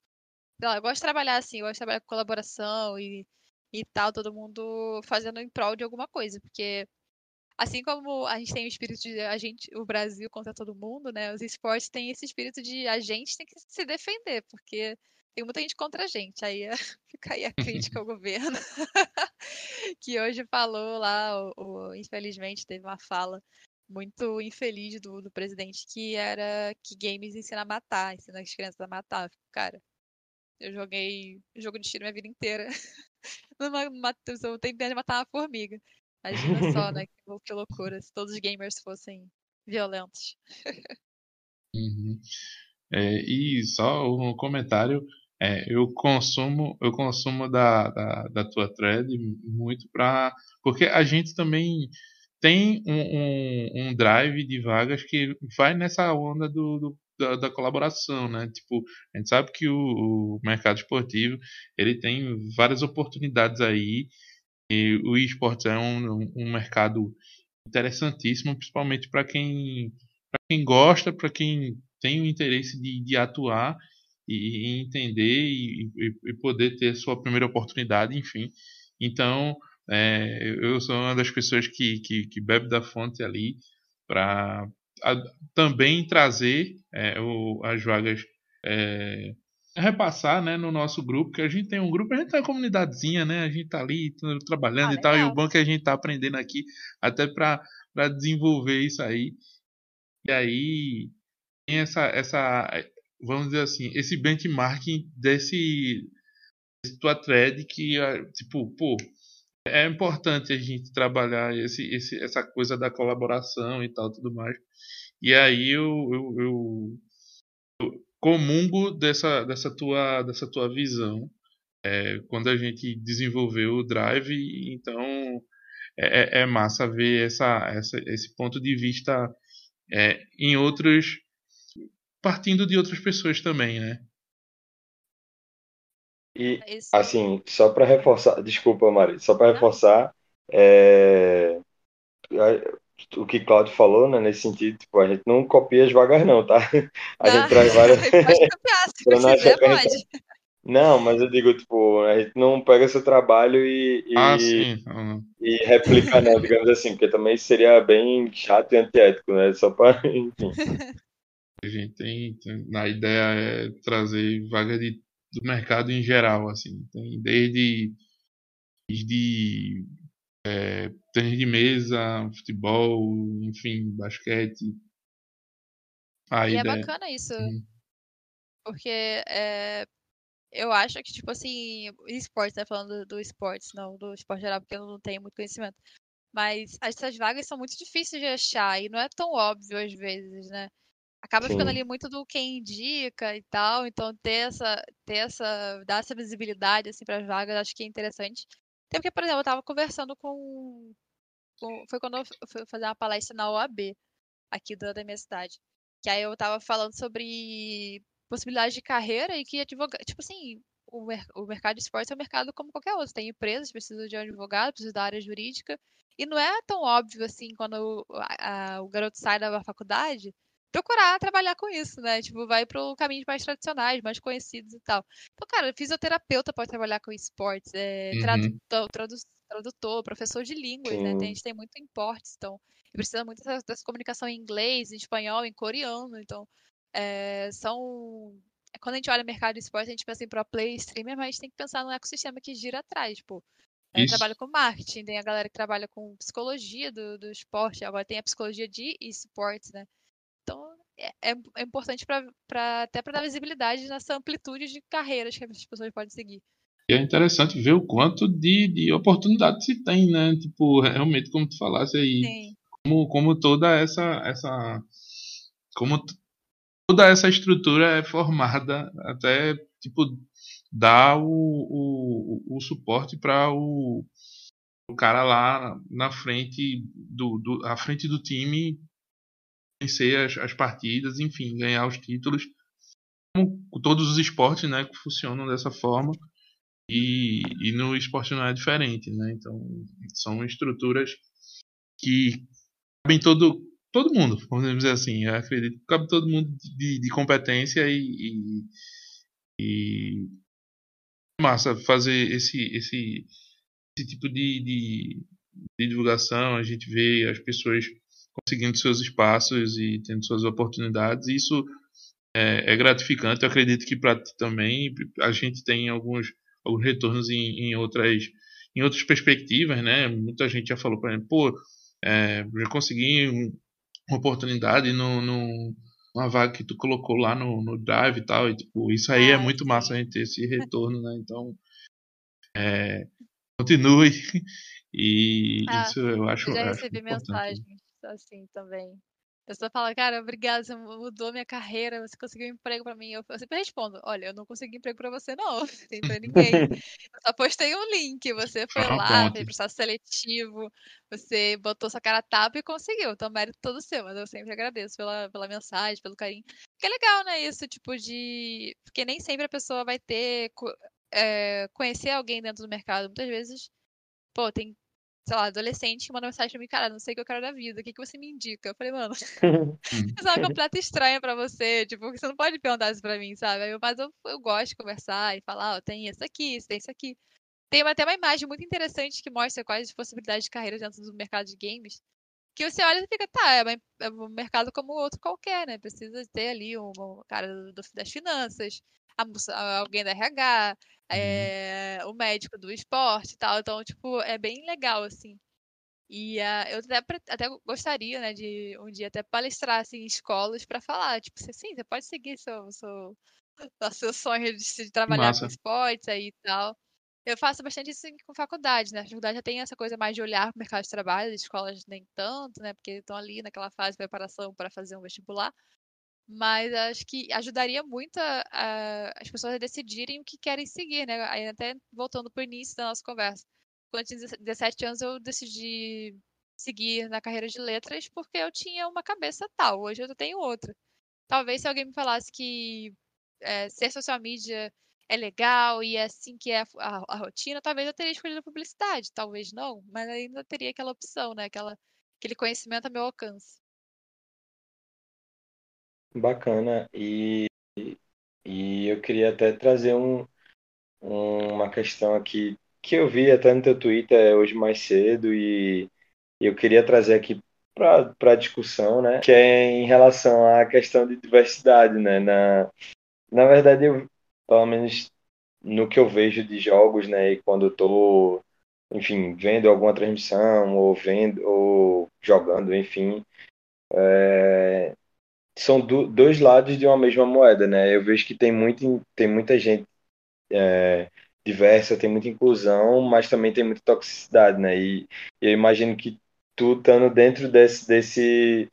Speaker 3: lá, eu gosto de trabalhar assim, eu gosto de trabalhar com colaboração e, e tal, todo mundo fazendo em prol de alguma coisa, porque assim como a gente tem o espírito de a gente, o Brasil contra todo mundo, né? Os esportes têm esse espírito de a gente tem que se defender, porque tem muita gente contra a gente. Aí é, [laughs] fica aí a crítica ao governo, [laughs] que hoje falou lá, o, o, infelizmente teve uma fala muito infeliz do, do presidente que era que games ensina a matar, ensina as crianças a matar. Cara, eu joguei jogo de tiro minha vida inteira. [laughs] Numa, eu tenho de matar uma formiga. Imagina só, né? Que, que loucura se todos os gamers fossem violentos.
Speaker 1: Uhum. É, e só um comentário. É, eu consumo eu consumo da, da, da tua thread muito para porque a gente também tem um, um, um, drive de vagas que vai nessa onda do, do da, da, colaboração, né? Tipo, a gente sabe que o, o, mercado esportivo ele tem várias oportunidades aí e o esportes é um, um mercado interessantíssimo, principalmente para quem para quem gosta, para quem tem o interesse de, de atuar e, entender e, e, poder ter sua primeira oportunidade, enfim. Então, é, eu sou uma das pessoas que, que, que bebe da fonte ali para também trazer é, o, as vagas é, repassar né, no nosso grupo, que a gente tem um grupo, a gente tem uma comunidadezinha, né? A gente tá ali trabalhando ah, e tal, e o bom é que a gente tá aprendendo aqui até para desenvolver isso aí. E aí tem essa, essa, vamos dizer assim, esse benchmarking desse, desse tua thread que, tipo, pô, é importante a gente trabalhar esse, esse, essa coisa da colaboração e tal, tudo mais. E aí eu, eu, eu, eu comungo dessa, dessa, tua, dessa tua visão. É, quando a gente desenvolveu o Drive, então é, é, é massa ver essa, essa, esse ponto de vista é, em outros. Partindo de outras pessoas também, né?
Speaker 2: E, é assim, só para reforçar, desculpa, Mari, só para reforçar, é, o que Claudio falou, né, nesse sentido, tipo, a gente não copia as vagas não, tá? A gente traz várias... [laughs]
Speaker 3: Pode copiar, se [laughs] quiser, pode.
Speaker 2: Gente... Não, mas eu digo, tipo, a gente não pega seu trabalho e, e,
Speaker 1: ah, sim.
Speaker 2: e replica, não, digamos assim, porque também seria bem chato e antiético, né? Só para, [laughs] enfim.
Speaker 1: A gente tem, tem, a ideia é trazer vaga de do mercado em geral, assim. Tem desde, desde é, tênis de mesa, futebol, enfim, basquete.
Speaker 3: A e é ideia... é bacana isso. Hum. Porque é, eu acho que, tipo assim, esportes, né? Falando do, do esportes, não do esporte geral, porque eu não tenho muito conhecimento. Mas essas vagas são muito difíceis de achar e não é tão óbvio às vezes, né? Acaba Sim. ficando ali muito do quem indica e tal, então ter essa, ter essa, dar essa visibilidade assim para as vagas, acho que é interessante. Até porque, por exemplo, eu estava conversando com, com, foi quando eu fui fazer uma palestra na OAB aqui da, da minha cidade, que aí eu estava falando sobre possibilidades de carreira e que advogado, tipo assim, o, mer o mercado de esportes é um mercado como qualquer outro, tem empresas, precisa de um advogado, precisa da área jurídica, E não é tão óbvio assim quando o, a, o garoto sai da faculdade procurar trabalhar com isso, né? Tipo, vai para caminhos mais tradicionais, mais conhecidos e tal. Então, cara, fisioterapeuta pode trabalhar com esportes, é, uhum. tradutor, tradutor, professor de línguas, Sim. né? a gente tem muito importes, então precisa muito dessa, dessa, comunicação em inglês, em espanhol, em coreano, então é, são quando a gente olha o mercado de esporte, a gente pensa em pro play, streamer, mas tem que pensar no ecossistema que gira atrás, tipo, é, trabalha com marketing, tem a galera que trabalha com psicologia do, do esporte, agora tem a psicologia de esportes, né? É, é, é importante para até para dar visibilidade nessa amplitude de carreiras que as pessoas podem seguir.
Speaker 1: E é interessante ver o quanto de, de oportunidade se tem, né? Tipo, realmente, como tu falasse aí, Sim. como, como toda essa, essa. Como toda essa estrutura é formada até, tipo, dar o, o, o suporte para o, o cara lá na frente do, do, à frente do time vencer as, as partidas, enfim, ganhar os títulos. Como todos os esportes, né, que funcionam dessa forma. E, e no esporte não é diferente, né? Então, são estruturas que cabem todo, todo mundo, vamos dizer assim. Eu acredito que cabe todo mundo de, de competência e, e, e, massa fazer esse, esse, esse tipo de, de, de divulgação. A gente vê as pessoas conseguindo seus espaços e tendo suas oportunidades. Isso é, é gratificante. Eu acredito que para ti também a gente tem alguns, alguns retornos em, em, outras em outras perspectivas, né? Muita gente já falou para mim, pô, é, já consegui uma oportunidade no, no uma vaga que tu colocou lá no, no Drive e tal, e tipo, isso aí é ah, muito massa a gente ter esse retorno, né? Então, é, continue [laughs] e ah, isso eu acho.
Speaker 3: Eu já
Speaker 1: recebi
Speaker 3: mensagem assim também. A pessoa fala, cara, obrigada, você mudou minha carreira, você conseguiu um emprego pra mim. Eu, sempre respondo, olha, eu não consegui emprego pra você, não. [laughs] Nem pra ninguém. eu só postei um link, você foi ah, lá, fez processo seletivo, você botou sua cara a tapa e conseguiu. Então, mérito todo seu, mas eu sempre agradeço pela, pela mensagem, pelo carinho. Porque é legal, né, isso, tipo de... Porque nem sempre a pessoa vai ter... É, conhecer alguém dentro do mercado. Muitas vezes, pô, tem sei lá, adolescente que manda mensagem pra mim, cara, não sei o que eu quero da vida, o que, que você me indica? Eu falei, mano, isso é uma completa estranha pra você, tipo, você não pode perguntar isso pra mim, sabe? Mas eu, eu gosto de conversar e falar, ó, oh, tem isso aqui, tem isso aqui. Tem até uma imagem muito interessante que mostra quais as possibilidades de carreira dentro do mercado de games. Que você olha e fica, tá, é, é um mercado como outro qualquer, né? Precisa ter ali um, um cara do, das finanças, a, alguém da RH, é, o médico do esporte e tal. Então, tipo, é bem legal, assim. E uh, eu até, até gostaria, né, de um dia até palestrar assim, em escolas para falar, tipo, sim, você pode seguir seu, seu, seu sonho de, de trabalhar Massa. com esportes aí e tal. Eu faço bastante isso com faculdade, né? A faculdade já tem essa coisa mais de olhar para o mercado de trabalho, as escolas nem tanto, né? Porque estão ali naquela fase de preparação para fazer um vestibular mas acho que ajudaria muito a, a, as pessoas a decidirem o que querem seguir, né? Aí até voltando para o início da nossa conversa. Quando eu tinha 17 anos, eu decidi seguir na carreira de letras porque eu tinha uma cabeça tal, hoje eu tenho outra. Talvez se alguém me falasse que é, ser social media é legal e é assim que é a, a, a, rotina, talvez eu teria escolhido a publicidade, talvez não, mas ainda teria aquela opção, né? Aquela, aquele conhecimento a meu alcance.
Speaker 2: Bacana. E, e eu queria até trazer um, uma questão aqui que eu vi até no teu Twitter hoje mais cedo e eu queria trazer aqui para a discussão, né? Que é em relação à questão de diversidade, né? Na, na verdade, eu, pelo menos no que eu vejo de jogos, né? E quando eu tô, enfim, vendo alguma transmissão ou vendo ou jogando, enfim, é, são do, dois lados de uma mesma moeda, né? Eu vejo que tem, muito, tem muita gente é, diversa, tem muita inclusão, mas também tem muita toxicidade, né? E, eu imagino que tu estando dentro desse, desse,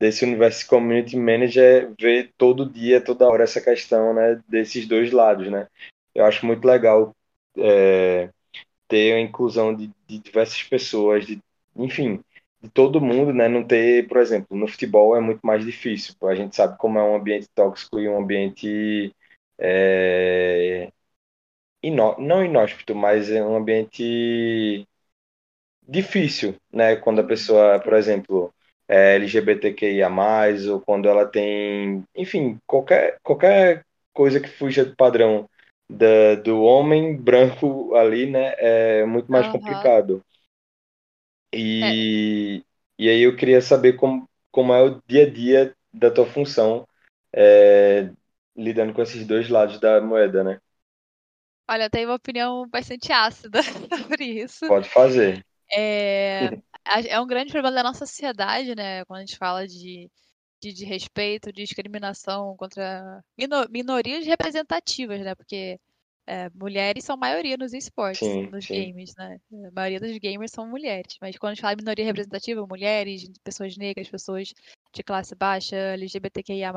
Speaker 2: desse universo community manager, vê todo dia, toda hora essa questão, né? Desses dois lados, né? Eu acho muito legal é, ter a inclusão de, de diversas pessoas, de, enfim, de todo mundo, né? Não ter, por exemplo, no futebol é muito mais difícil. A gente sabe como é um ambiente tóxico e um ambiente é, inó não inóspito, mas é um ambiente difícil, né? Quando a pessoa, por exemplo, é LGBTQIA+, ou quando ela tem, enfim, qualquer, qualquer coisa que fuja do padrão da, do homem branco ali, né? É muito mais
Speaker 3: Aham.
Speaker 2: complicado. E, e aí eu queria saber como, como é o dia a dia da tua função é, lidando com esses dois lados da moeda, né?
Speaker 3: Olha, eu tenho uma opinião bastante ácida [laughs] sobre isso.
Speaker 2: Pode fazer.
Speaker 3: É, é um grande problema da nossa sociedade, né? Quando a gente fala de, de, de respeito, de discriminação contra mino- minorias representativas, né? Porque é, mulheres são maioria nos esportes,
Speaker 2: Sim,
Speaker 3: nos
Speaker 2: sim.
Speaker 3: games, né? A maioria dos gamers são mulheres. Mas quando a gente fala minoria representativa, mulheres, pessoas negras, pessoas de classe baixa, LGBTQIA+,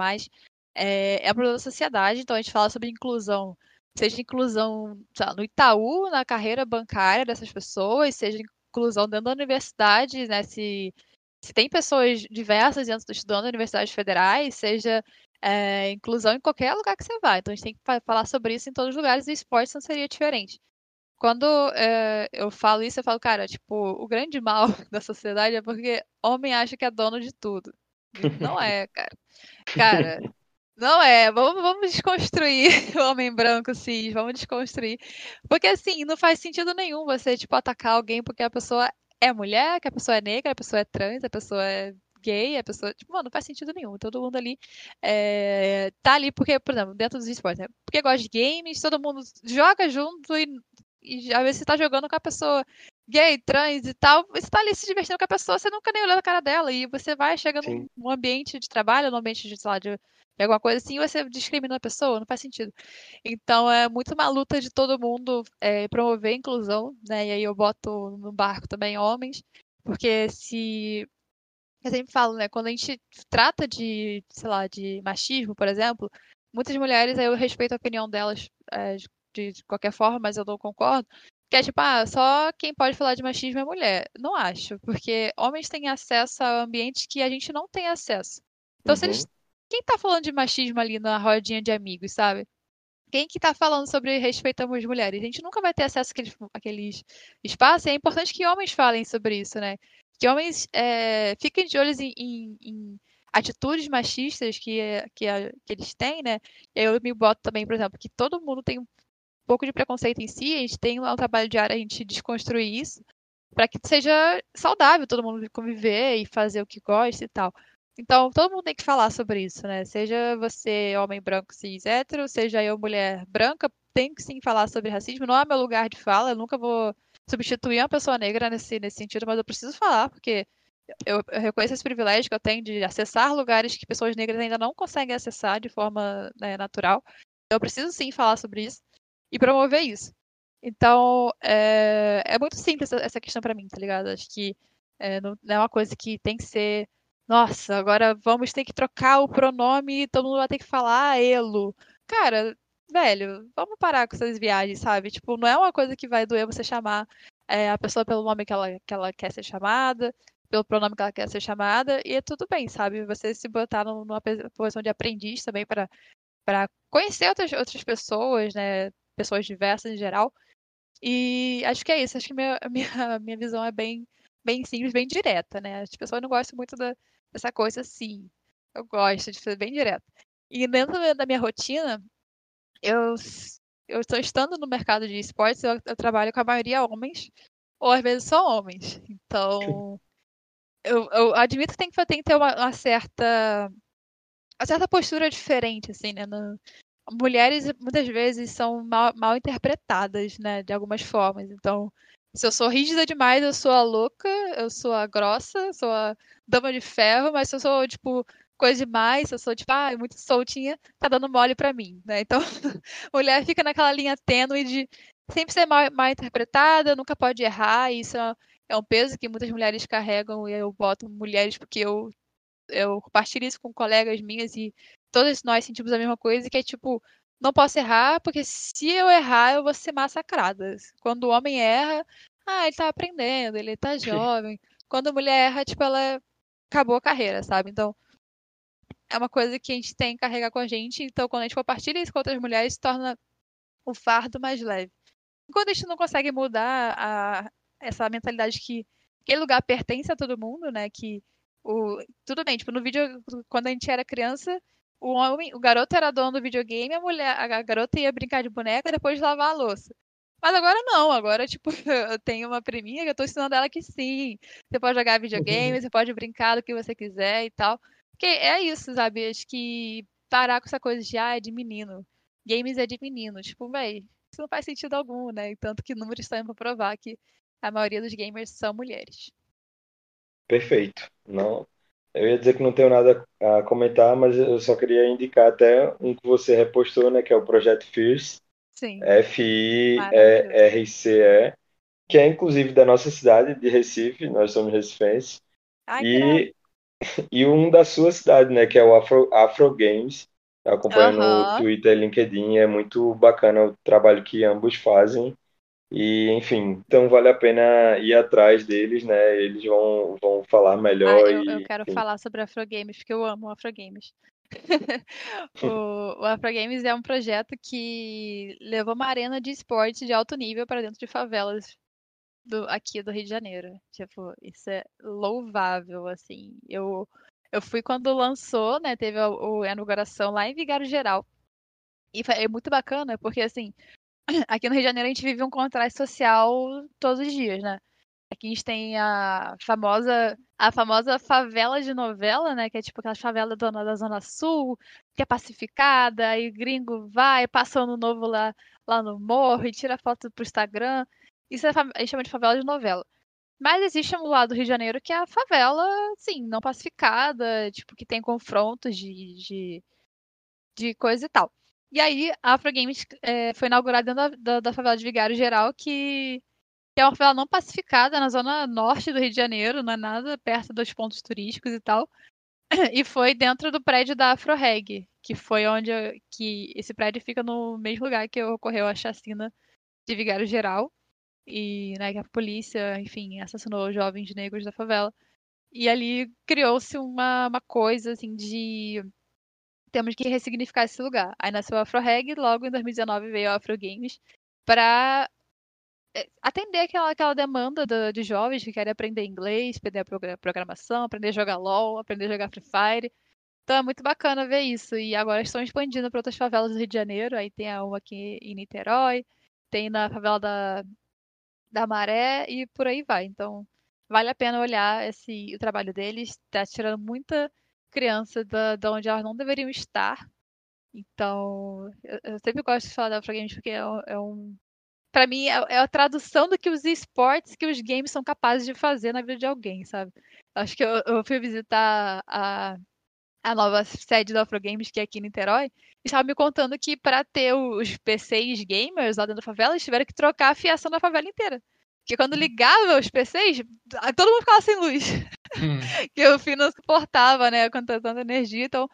Speaker 3: é, é um problema da sociedade. Então a gente fala sobre inclusão seja inclusão lá, no Itaú, na carreira bancária dessas pessoas, seja inclusão dentro da universidade, né? Se, se tem pessoas diversas dentro, estudando em universidades federais, seja é, inclusão em qualquer lugar que você vai. Então a gente tem que fa- falar sobre isso em todos os lugares e esporte não seria diferente. Quando é, eu falo isso, eu falo, cara, tipo, o grande mal [laughs] da sociedade é porque homem acha que é dono de tudo. Não é, cara. Cara, não é, vamos, vamos desconstruir [laughs] o homem branco cis, vamos desconstruir. Porque assim, não faz sentido nenhum você, tipo, atacar alguém porque a pessoa é mulher, que a pessoa é negra, a pessoa é trans, a pessoa é gay, a pessoa. Tipo, mano, não faz sentido nenhum. Todo mundo ali é, tá ali porque, por exemplo, dentro dos esportes, né? Porque gosta de games, todo mundo joga junto e, e às vezes você tá jogando com a pessoa gay, trans e tal, você tá ali se divertindo com a pessoa, você nunca nem olhou na cara dela, e você vai, chega
Speaker 2: Sim.
Speaker 3: num, num ambiente de trabalho, num ambiente de, sei lá, de, de alguma coisa assim, e você discrimina a pessoa, não faz sentido. Então é muito uma luta de todo mundo é, promover a inclusão, né? E aí eu boto no barco também homens, porque se. Eu sempre falo, né? Quando a gente trata de, sei lá, de machismo, por exemplo, muitas mulheres, aí eu respeito a opinião delas é, de, de qualquer forma, mas eu não concordo. Que é tipo, ah, só quem pode falar de machismo é mulher. Não acho, porque homens têm acesso a ambientes que a gente não tem acesso. Então, se eles
Speaker 2: Uhum.
Speaker 3: quem tá falando de machismo ali na rodinha de amigos, sabe? Quem que tá falando sobre respeitamos mulheres? A gente nunca vai ter acesso àqueles, àqueles espaços, e é importante que homens falem sobre isso, né? Que homens é, fiquem de olhos em, em- em atitudes machistas que, é- que, a- que eles têm, né? E aí eu me boto também, por exemplo, que todo mundo tem um pouco de preconceito em si, a gente tem um trabalho diário a gente desconstruir isso, para que seja saudável todo mundo conviver e fazer o que gosta e tal. Então, todo mundo tem que falar sobre isso, né? Seja você homem branco cis hétero, seja eu mulher branca, tem que sim falar sobre racismo. Não é meu lugar de fala, eu nunca vou substituir uma pessoa negra nesse, nesse sentido, mas eu preciso falar, porque eu, eu reconheço esse privilégio que eu tenho de acessar lugares que pessoas negras ainda não conseguem acessar de forma né, natural. Eu preciso sim falar sobre isso e promover isso. Então, é, é muito simples essa, questão pra mim, tá ligado? Acho que é, não, não é uma coisa que tem que ser. Nossa, agora vamos ter que trocar o pronome e todo mundo vai ter que falar elo. Cara, velho, vamos parar com essas viagens, sabe? Tipo, não é uma coisa que vai doer você chamar é, a pessoa pelo nome que ela, que ela quer ser chamada, pelo pronome que ela quer ser chamada, e é tudo bem, sabe? Você se botar num- numa posição de aprendiz também para conhecer outras, outras pessoas, né? Pessoas diversas em geral. E acho que é isso. Acho que minha, [laughs] minha, minha visão é bem, bem simples, bem direta, né? As pessoas não gostam muito da, dessa coisa assim. Eu gosto de ser bem direta. E dentro da minha rotina, eu eu estou estando no mercado de esportes, eu, eu trabalho com a maioria homens, ou às vezes só homens. Então, eu, eu admito que tem que, tem que ter uma, uma certa uma certa postura diferente, assim, né? no- mulheres muitas vezes são mal, mal interpretadas, né? De algumas formas. Então, se eu sou rígida demais, eu sou a louca, eu sou a grossa, eu sou a dama de ferro, mas se eu sou, tipo, coisa demais, eu sou, tipo, ah, muito soltinha, tá dando mole pra mim, né? Então, [laughs] mulher fica naquela linha tênue de sempre ser mal, mal interpretada, nunca pode errar, e isso é, é um peso que muitas mulheres carregam, e eu boto mulheres porque eu eu compartilho isso com colegas minhas e todas nós sentimos a mesma coisa, que é tipo, não posso errar, porque se eu errar, eu vou ser massacrada. Quando o homem erra, ah, ele tá aprendendo, ele tá [laughs] jovem. Quando a mulher erra, tipo, ela acabou a carreira, sabe? Então, é uma coisa que a gente tem que carregar com a gente. Então, quando a gente compartilha isso com outras mulheres, torna o fardo mais leve. Enquanto a gente não consegue mudar a, essa mentalidade que aquele lugar pertence a todo mundo, né? Que o, tudo bem, tipo, no vídeo, quando a gente era criança, o homem, o garoto era dono do videogame, a mulher, a garota ia brincar de boneca e depois lavar a louça. Mas agora não, agora, tipo, [laughs] eu tenho uma priminha que eu tô ensinando ela que sim. Você pode jogar videogame, uhum. você pode brincar do que você quiser e tal. Porque é isso, sabe? Acho que parar com essa coisa de, ah, é de menino. Games é de menino. Tipo, véi, isso não faz sentido algum, né? Tanto que números estão pra provar que a maioria dos gamers são mulheres.
Speaker 2: Perfeito. Não, eu ia dizer que não tenho nada a comentar, mas eu só queria indicar até um que você repostou, né, que é o Projeto Fierce.
Speaker 3: Sim.
Speaker 2: F-I-R-C-E, que é inclusive da nossa cidade de Recife, nós somos recifenses.
Speaker 3: Ai,
Speaker 2: e, e um da sua cidade, né, que é o Afro, Afro Games. Acompanhando no Twitter e LinkedIn, é muito bacana o trabalho que ambos fazem. E, enfim, então vale a pena ir atrás deles, né? Eles vão, vão falar melhor.
Speaker 3: Ah, eu,
Speaker 2: e,
Speaker 3: eu quero
Speaker 2: enfim.
Speaker 3: falar sobre Afro Games, porque eu amo Afro Games. [laughs] o, o Afro Games é um projeto que levou uma arena de esporte de alto nível para dentro de favelas do, aqui do Rio de Janeiro. Tipo, isso é louvável, assim. Eu, eu fui quando lançou, né? Teve a, a inauguração lá em Vigário Geral. E é muito bacana, porque assim, [clears throat] aqui no Rio de Janeiro a gente vive um contraste social todos os dias, né? Aqui a gente tem a famosa, a famosa favela de novela, né? Que é tipo aquela favela dona da Zona Sul, que é pacificada, e gringo vai, passa ano novo lá, lá no morro e tira foto pro Instagram. Isso é, a gente chama de favela de novela. Mas existe um lado do Rio de Janeiro que é a favela, sim, não pacificada, tipo, que tem confrontos de, de, de coisa e tal. E aí, a Afro Games é, foi inaugurada dentro da, da, da, favela de Vigário Geral, que, que, é uma favela não pacificada na zona norte do Rio de Janeiro, não é nada perto dos pontos turísticos e tal. [clears throat] E foi dentro do prédio da Afro Reg, que foi onde que esse prédio fica no mesmo lugar que ocorreu a chacina de Vigário Geral. E né, que a polícia, enfim, assassinou jovens negros da favela. E ali criou-se uma, uma coisa assim de temos que ressignificar esse lugar. Aí nasceu a Afro Reg, logo em 2019 veio a Afro Games para é, atender aquela, aquela demanda do, de jovens que querem aprender inglês, aprender a programação, aprender a jogar LOL, aprender a jogar Free Fire. Então é muito bacana ver isso. E agora estão expandindo para outras favelas do Rio de Janeiro. Aí tem uma aqui em Niterói, tem na favela da, da Maré e por aí vai. Então vale a pena olhar esse, o trabalho deles. Está tirando muita criança da, da onde elas não deveriam estar. Então, eu, eu sempre gosto de falar da Afro Games porque é, é um. Pra mim, é, é, a tradução do que os esportes que os games são capazes de fazer na vida de alguém, sabe? Acho que eu, eu fui visitar a, a nova sede da Afro Games, que é aqui em Niterói, estava me contando que para ter os PCs gamers lá dentro da favela, eles tiveram que trocar a fiação da favela inteira. Porque quando ligava os PCs, todo mundo ficava sem luz. Hum. [laughs] que o fio não suportava, né? Com tanta energia. Então,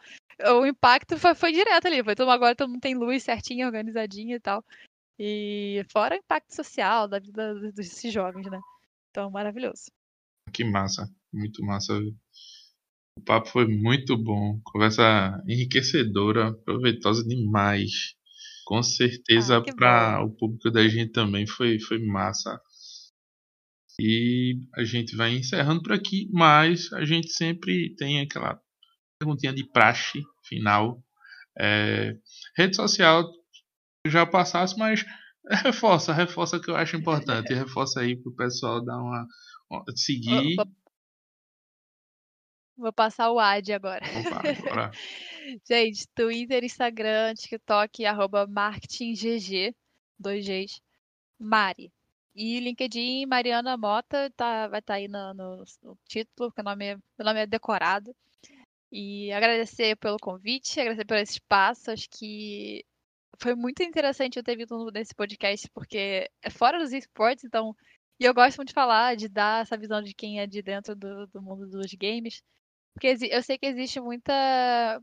Speaker 3: o impacto foi, foi direto ali. Foi todo, agora todo mundo tem luz certinha, organizadinha e tal. E fora o impacto social da vida desses jovens, né? Então, maravilhoso.
Speaker 1: Que massa. Muito massa. O papo foi muito bom. Conversa enriquecedora, proveitosa demais. Com certeza ah, para o público da gente também foi, foi massa. E a gente vai encerrando por aqui, mas a gente sempre tem aquela perguntinha de praxe final. É, rede social já passasse, mas [laughs] reforça, reforça que eu acho importante. Reforça aí pro pessoal dar uma, uma seguir.
Speaker 3: Vou, passar o ad agora.
Speaker 1: Opa, [laughs]
Speaker 3: Gente, Twitter, Instagram, TikTok, arroba marketinggg, dois Gs, Mari. E LinkedIn, Mariana Mota, tá, vai estar tá aí no, no, no, título, porque o nome, é, nome é decorado. E agradecer pelo convite, agradecer pelo espaço. Acho que foi muito interessante eu ter vindo nesse podcast, porque é fora dos esportes, então. E eu gosto muito de falar, de dar essa visão de quem é de dentro do, do mundo dos games. Porque eu sei que existe muita,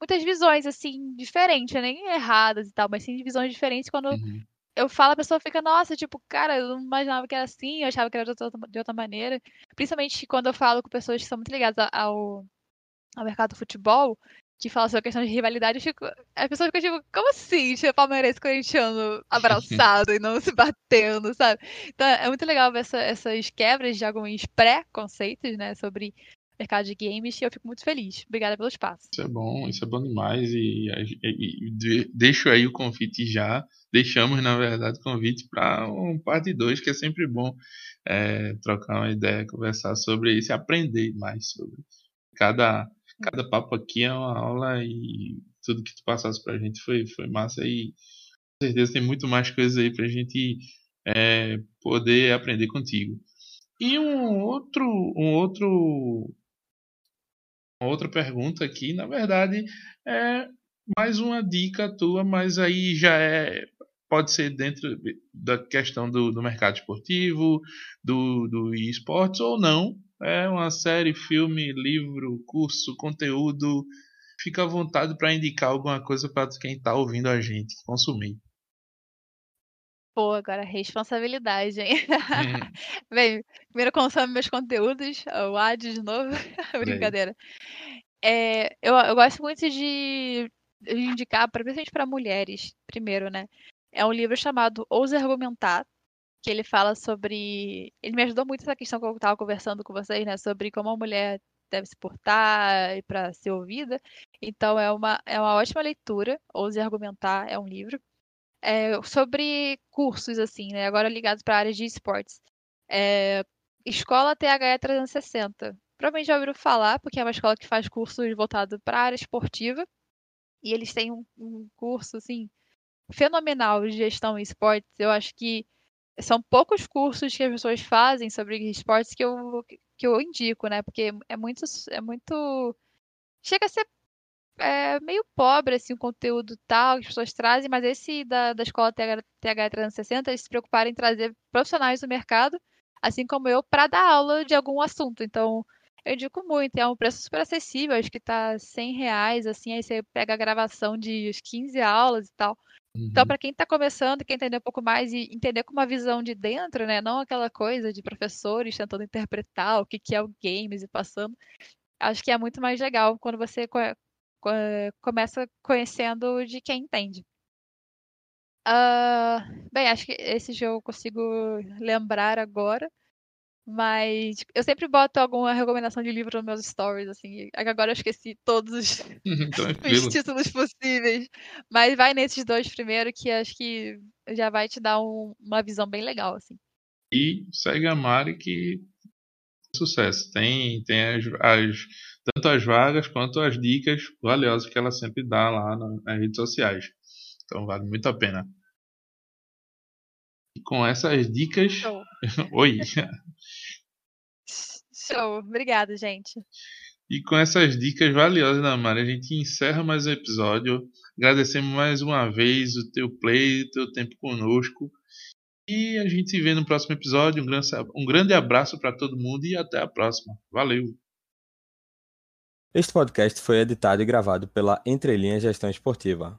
Speaker 3: muitas visões, assim, diferentes, nem erradas e tal, mas sim visões diferentes quando uhum eu falo, a pessoa fica, nossa, tipo, cara, eu não imaginava que era assim, eu achava que era de outra, de outra maneira. Principalmente quando eu falo com pessoas que são muito ligadas ao, ao mercado do futebol, que fala sobre a questão de rivalidade, eu fico, a pessoa fica tipo, como assim? Tipo, palmeirense corintiano abraçado e não se batendo, sabe? Então é muito legal ver essa, essas quebras de alguns pré-conceitos, né, sobre mercado de games e eu fico muito feliz. Obrigada pelo espaço.
Speaker 1: Isso é bom, isso é bom demais e, e, e deixo aí o convite já, deixamos na verdade o convite para um parte 2 que é sempre bom é, trocar uma ideia, conversar sobre isso e aprender mais sobre cada cada papo aqui é uma aula e tudo que tu passasse pra gente foi, foi massa e com certeza tem muito mais coisas aí pra gente é, poder aprender contigo. E um outro, um outro, outra pergunta aqui, na verdade, é mais uma dica tua, mas aí já é pode ser dentro da questão do, do mercado esportivo, do, do esportes ou não, é uma série, filme, livro, curso, conteúdo. Fica à vontade para indicar alguma coisa para quem está ouvindo a gente consumir.
Speaker 3: Pô, agora responsabilidade, hein? Hum. [laughs] Bem, primeiro consome meus conteúdos, o ad de novo. [laughs] Brincadeira. É, eu, eu gosto muito de, indicar, principalmente para mulheres, primeiro, né? É um livro chamado Ouse Argumentar, que ele fala sobre. Ele me ajudou muito nessa questão que eu estava conversando com vocês, né? Sobre como a mulher deve se portar para ser ouvida. Então é uma, é uma ótima leitura. Ouse Argumentar é um livro. É, sobre cursos, assim, né? Agora ligados para áreas de esportes. É, escola THE 360. Provavelmente já ouviram falar, porque é uma escola que faz cursos voltados para a área esportiva. E eles têm um, um curso, assim, fenomenal de gestão em esportes. Eu acho que são poucos cursos que as pessoas fazem sobre esportes que eu, que eu indico, né? Porque é muito, é muito. Chega a ser é, meio pobre assim, o conteúdo tal que as pessoas trazem, mas esse da, da escola TH, TH 360, eles se preocuparam em trazer profissionais do mercado, assim como eu, para dar aula de algum assunto. Então, eu indico muito, é um preço super acessível, acho que tá 100 reais, assim, aí você pega a gravação de 15 aulas e tal. Então, uhum. para quem está começando, quer entender um pouco mais e entender com uma visão de dentro, né? Não aquela coisa de professores tentando interpretar o que, que é o games e passando. Acho que é muito mais legal quando você começa conhecendo de quem entende. Uh, bem, acho que esse jogo eu consigo lembrar agora. Mas eu sempre boto alguma recomendação de livro nos meus stories, assim. Agora eu esqueci todos os, [laughs] [laughs] os títulos possíveis. Mas vai nesses dois primeiro, que acho que já vai te dar um, uma visão bem legal, assim.
Speaker 1: E segue a Mari que sucesso. Tem, tem as, as, tanto as vagas quanto as dicas valiosas que ela sempre dá lá nas redes sociais. Então vale muito a pena. E com essas dicas. [laughs] Oi!
Speaker 3: Show, obrigada, gente.
Speaker 1: E com essas dicas valiosas da Mari, a gente encerra mais um episódio. Agradecemos mais uma vez o teu play, o teu tempo conosco. E a gente se vê no próximo episódio. Um grande, um grande abraço para todo mundo e até a próxima. Valeu!
Speaker 5: Este podcast foi editado e gravado pela Entrelinha Gestão Esportiva.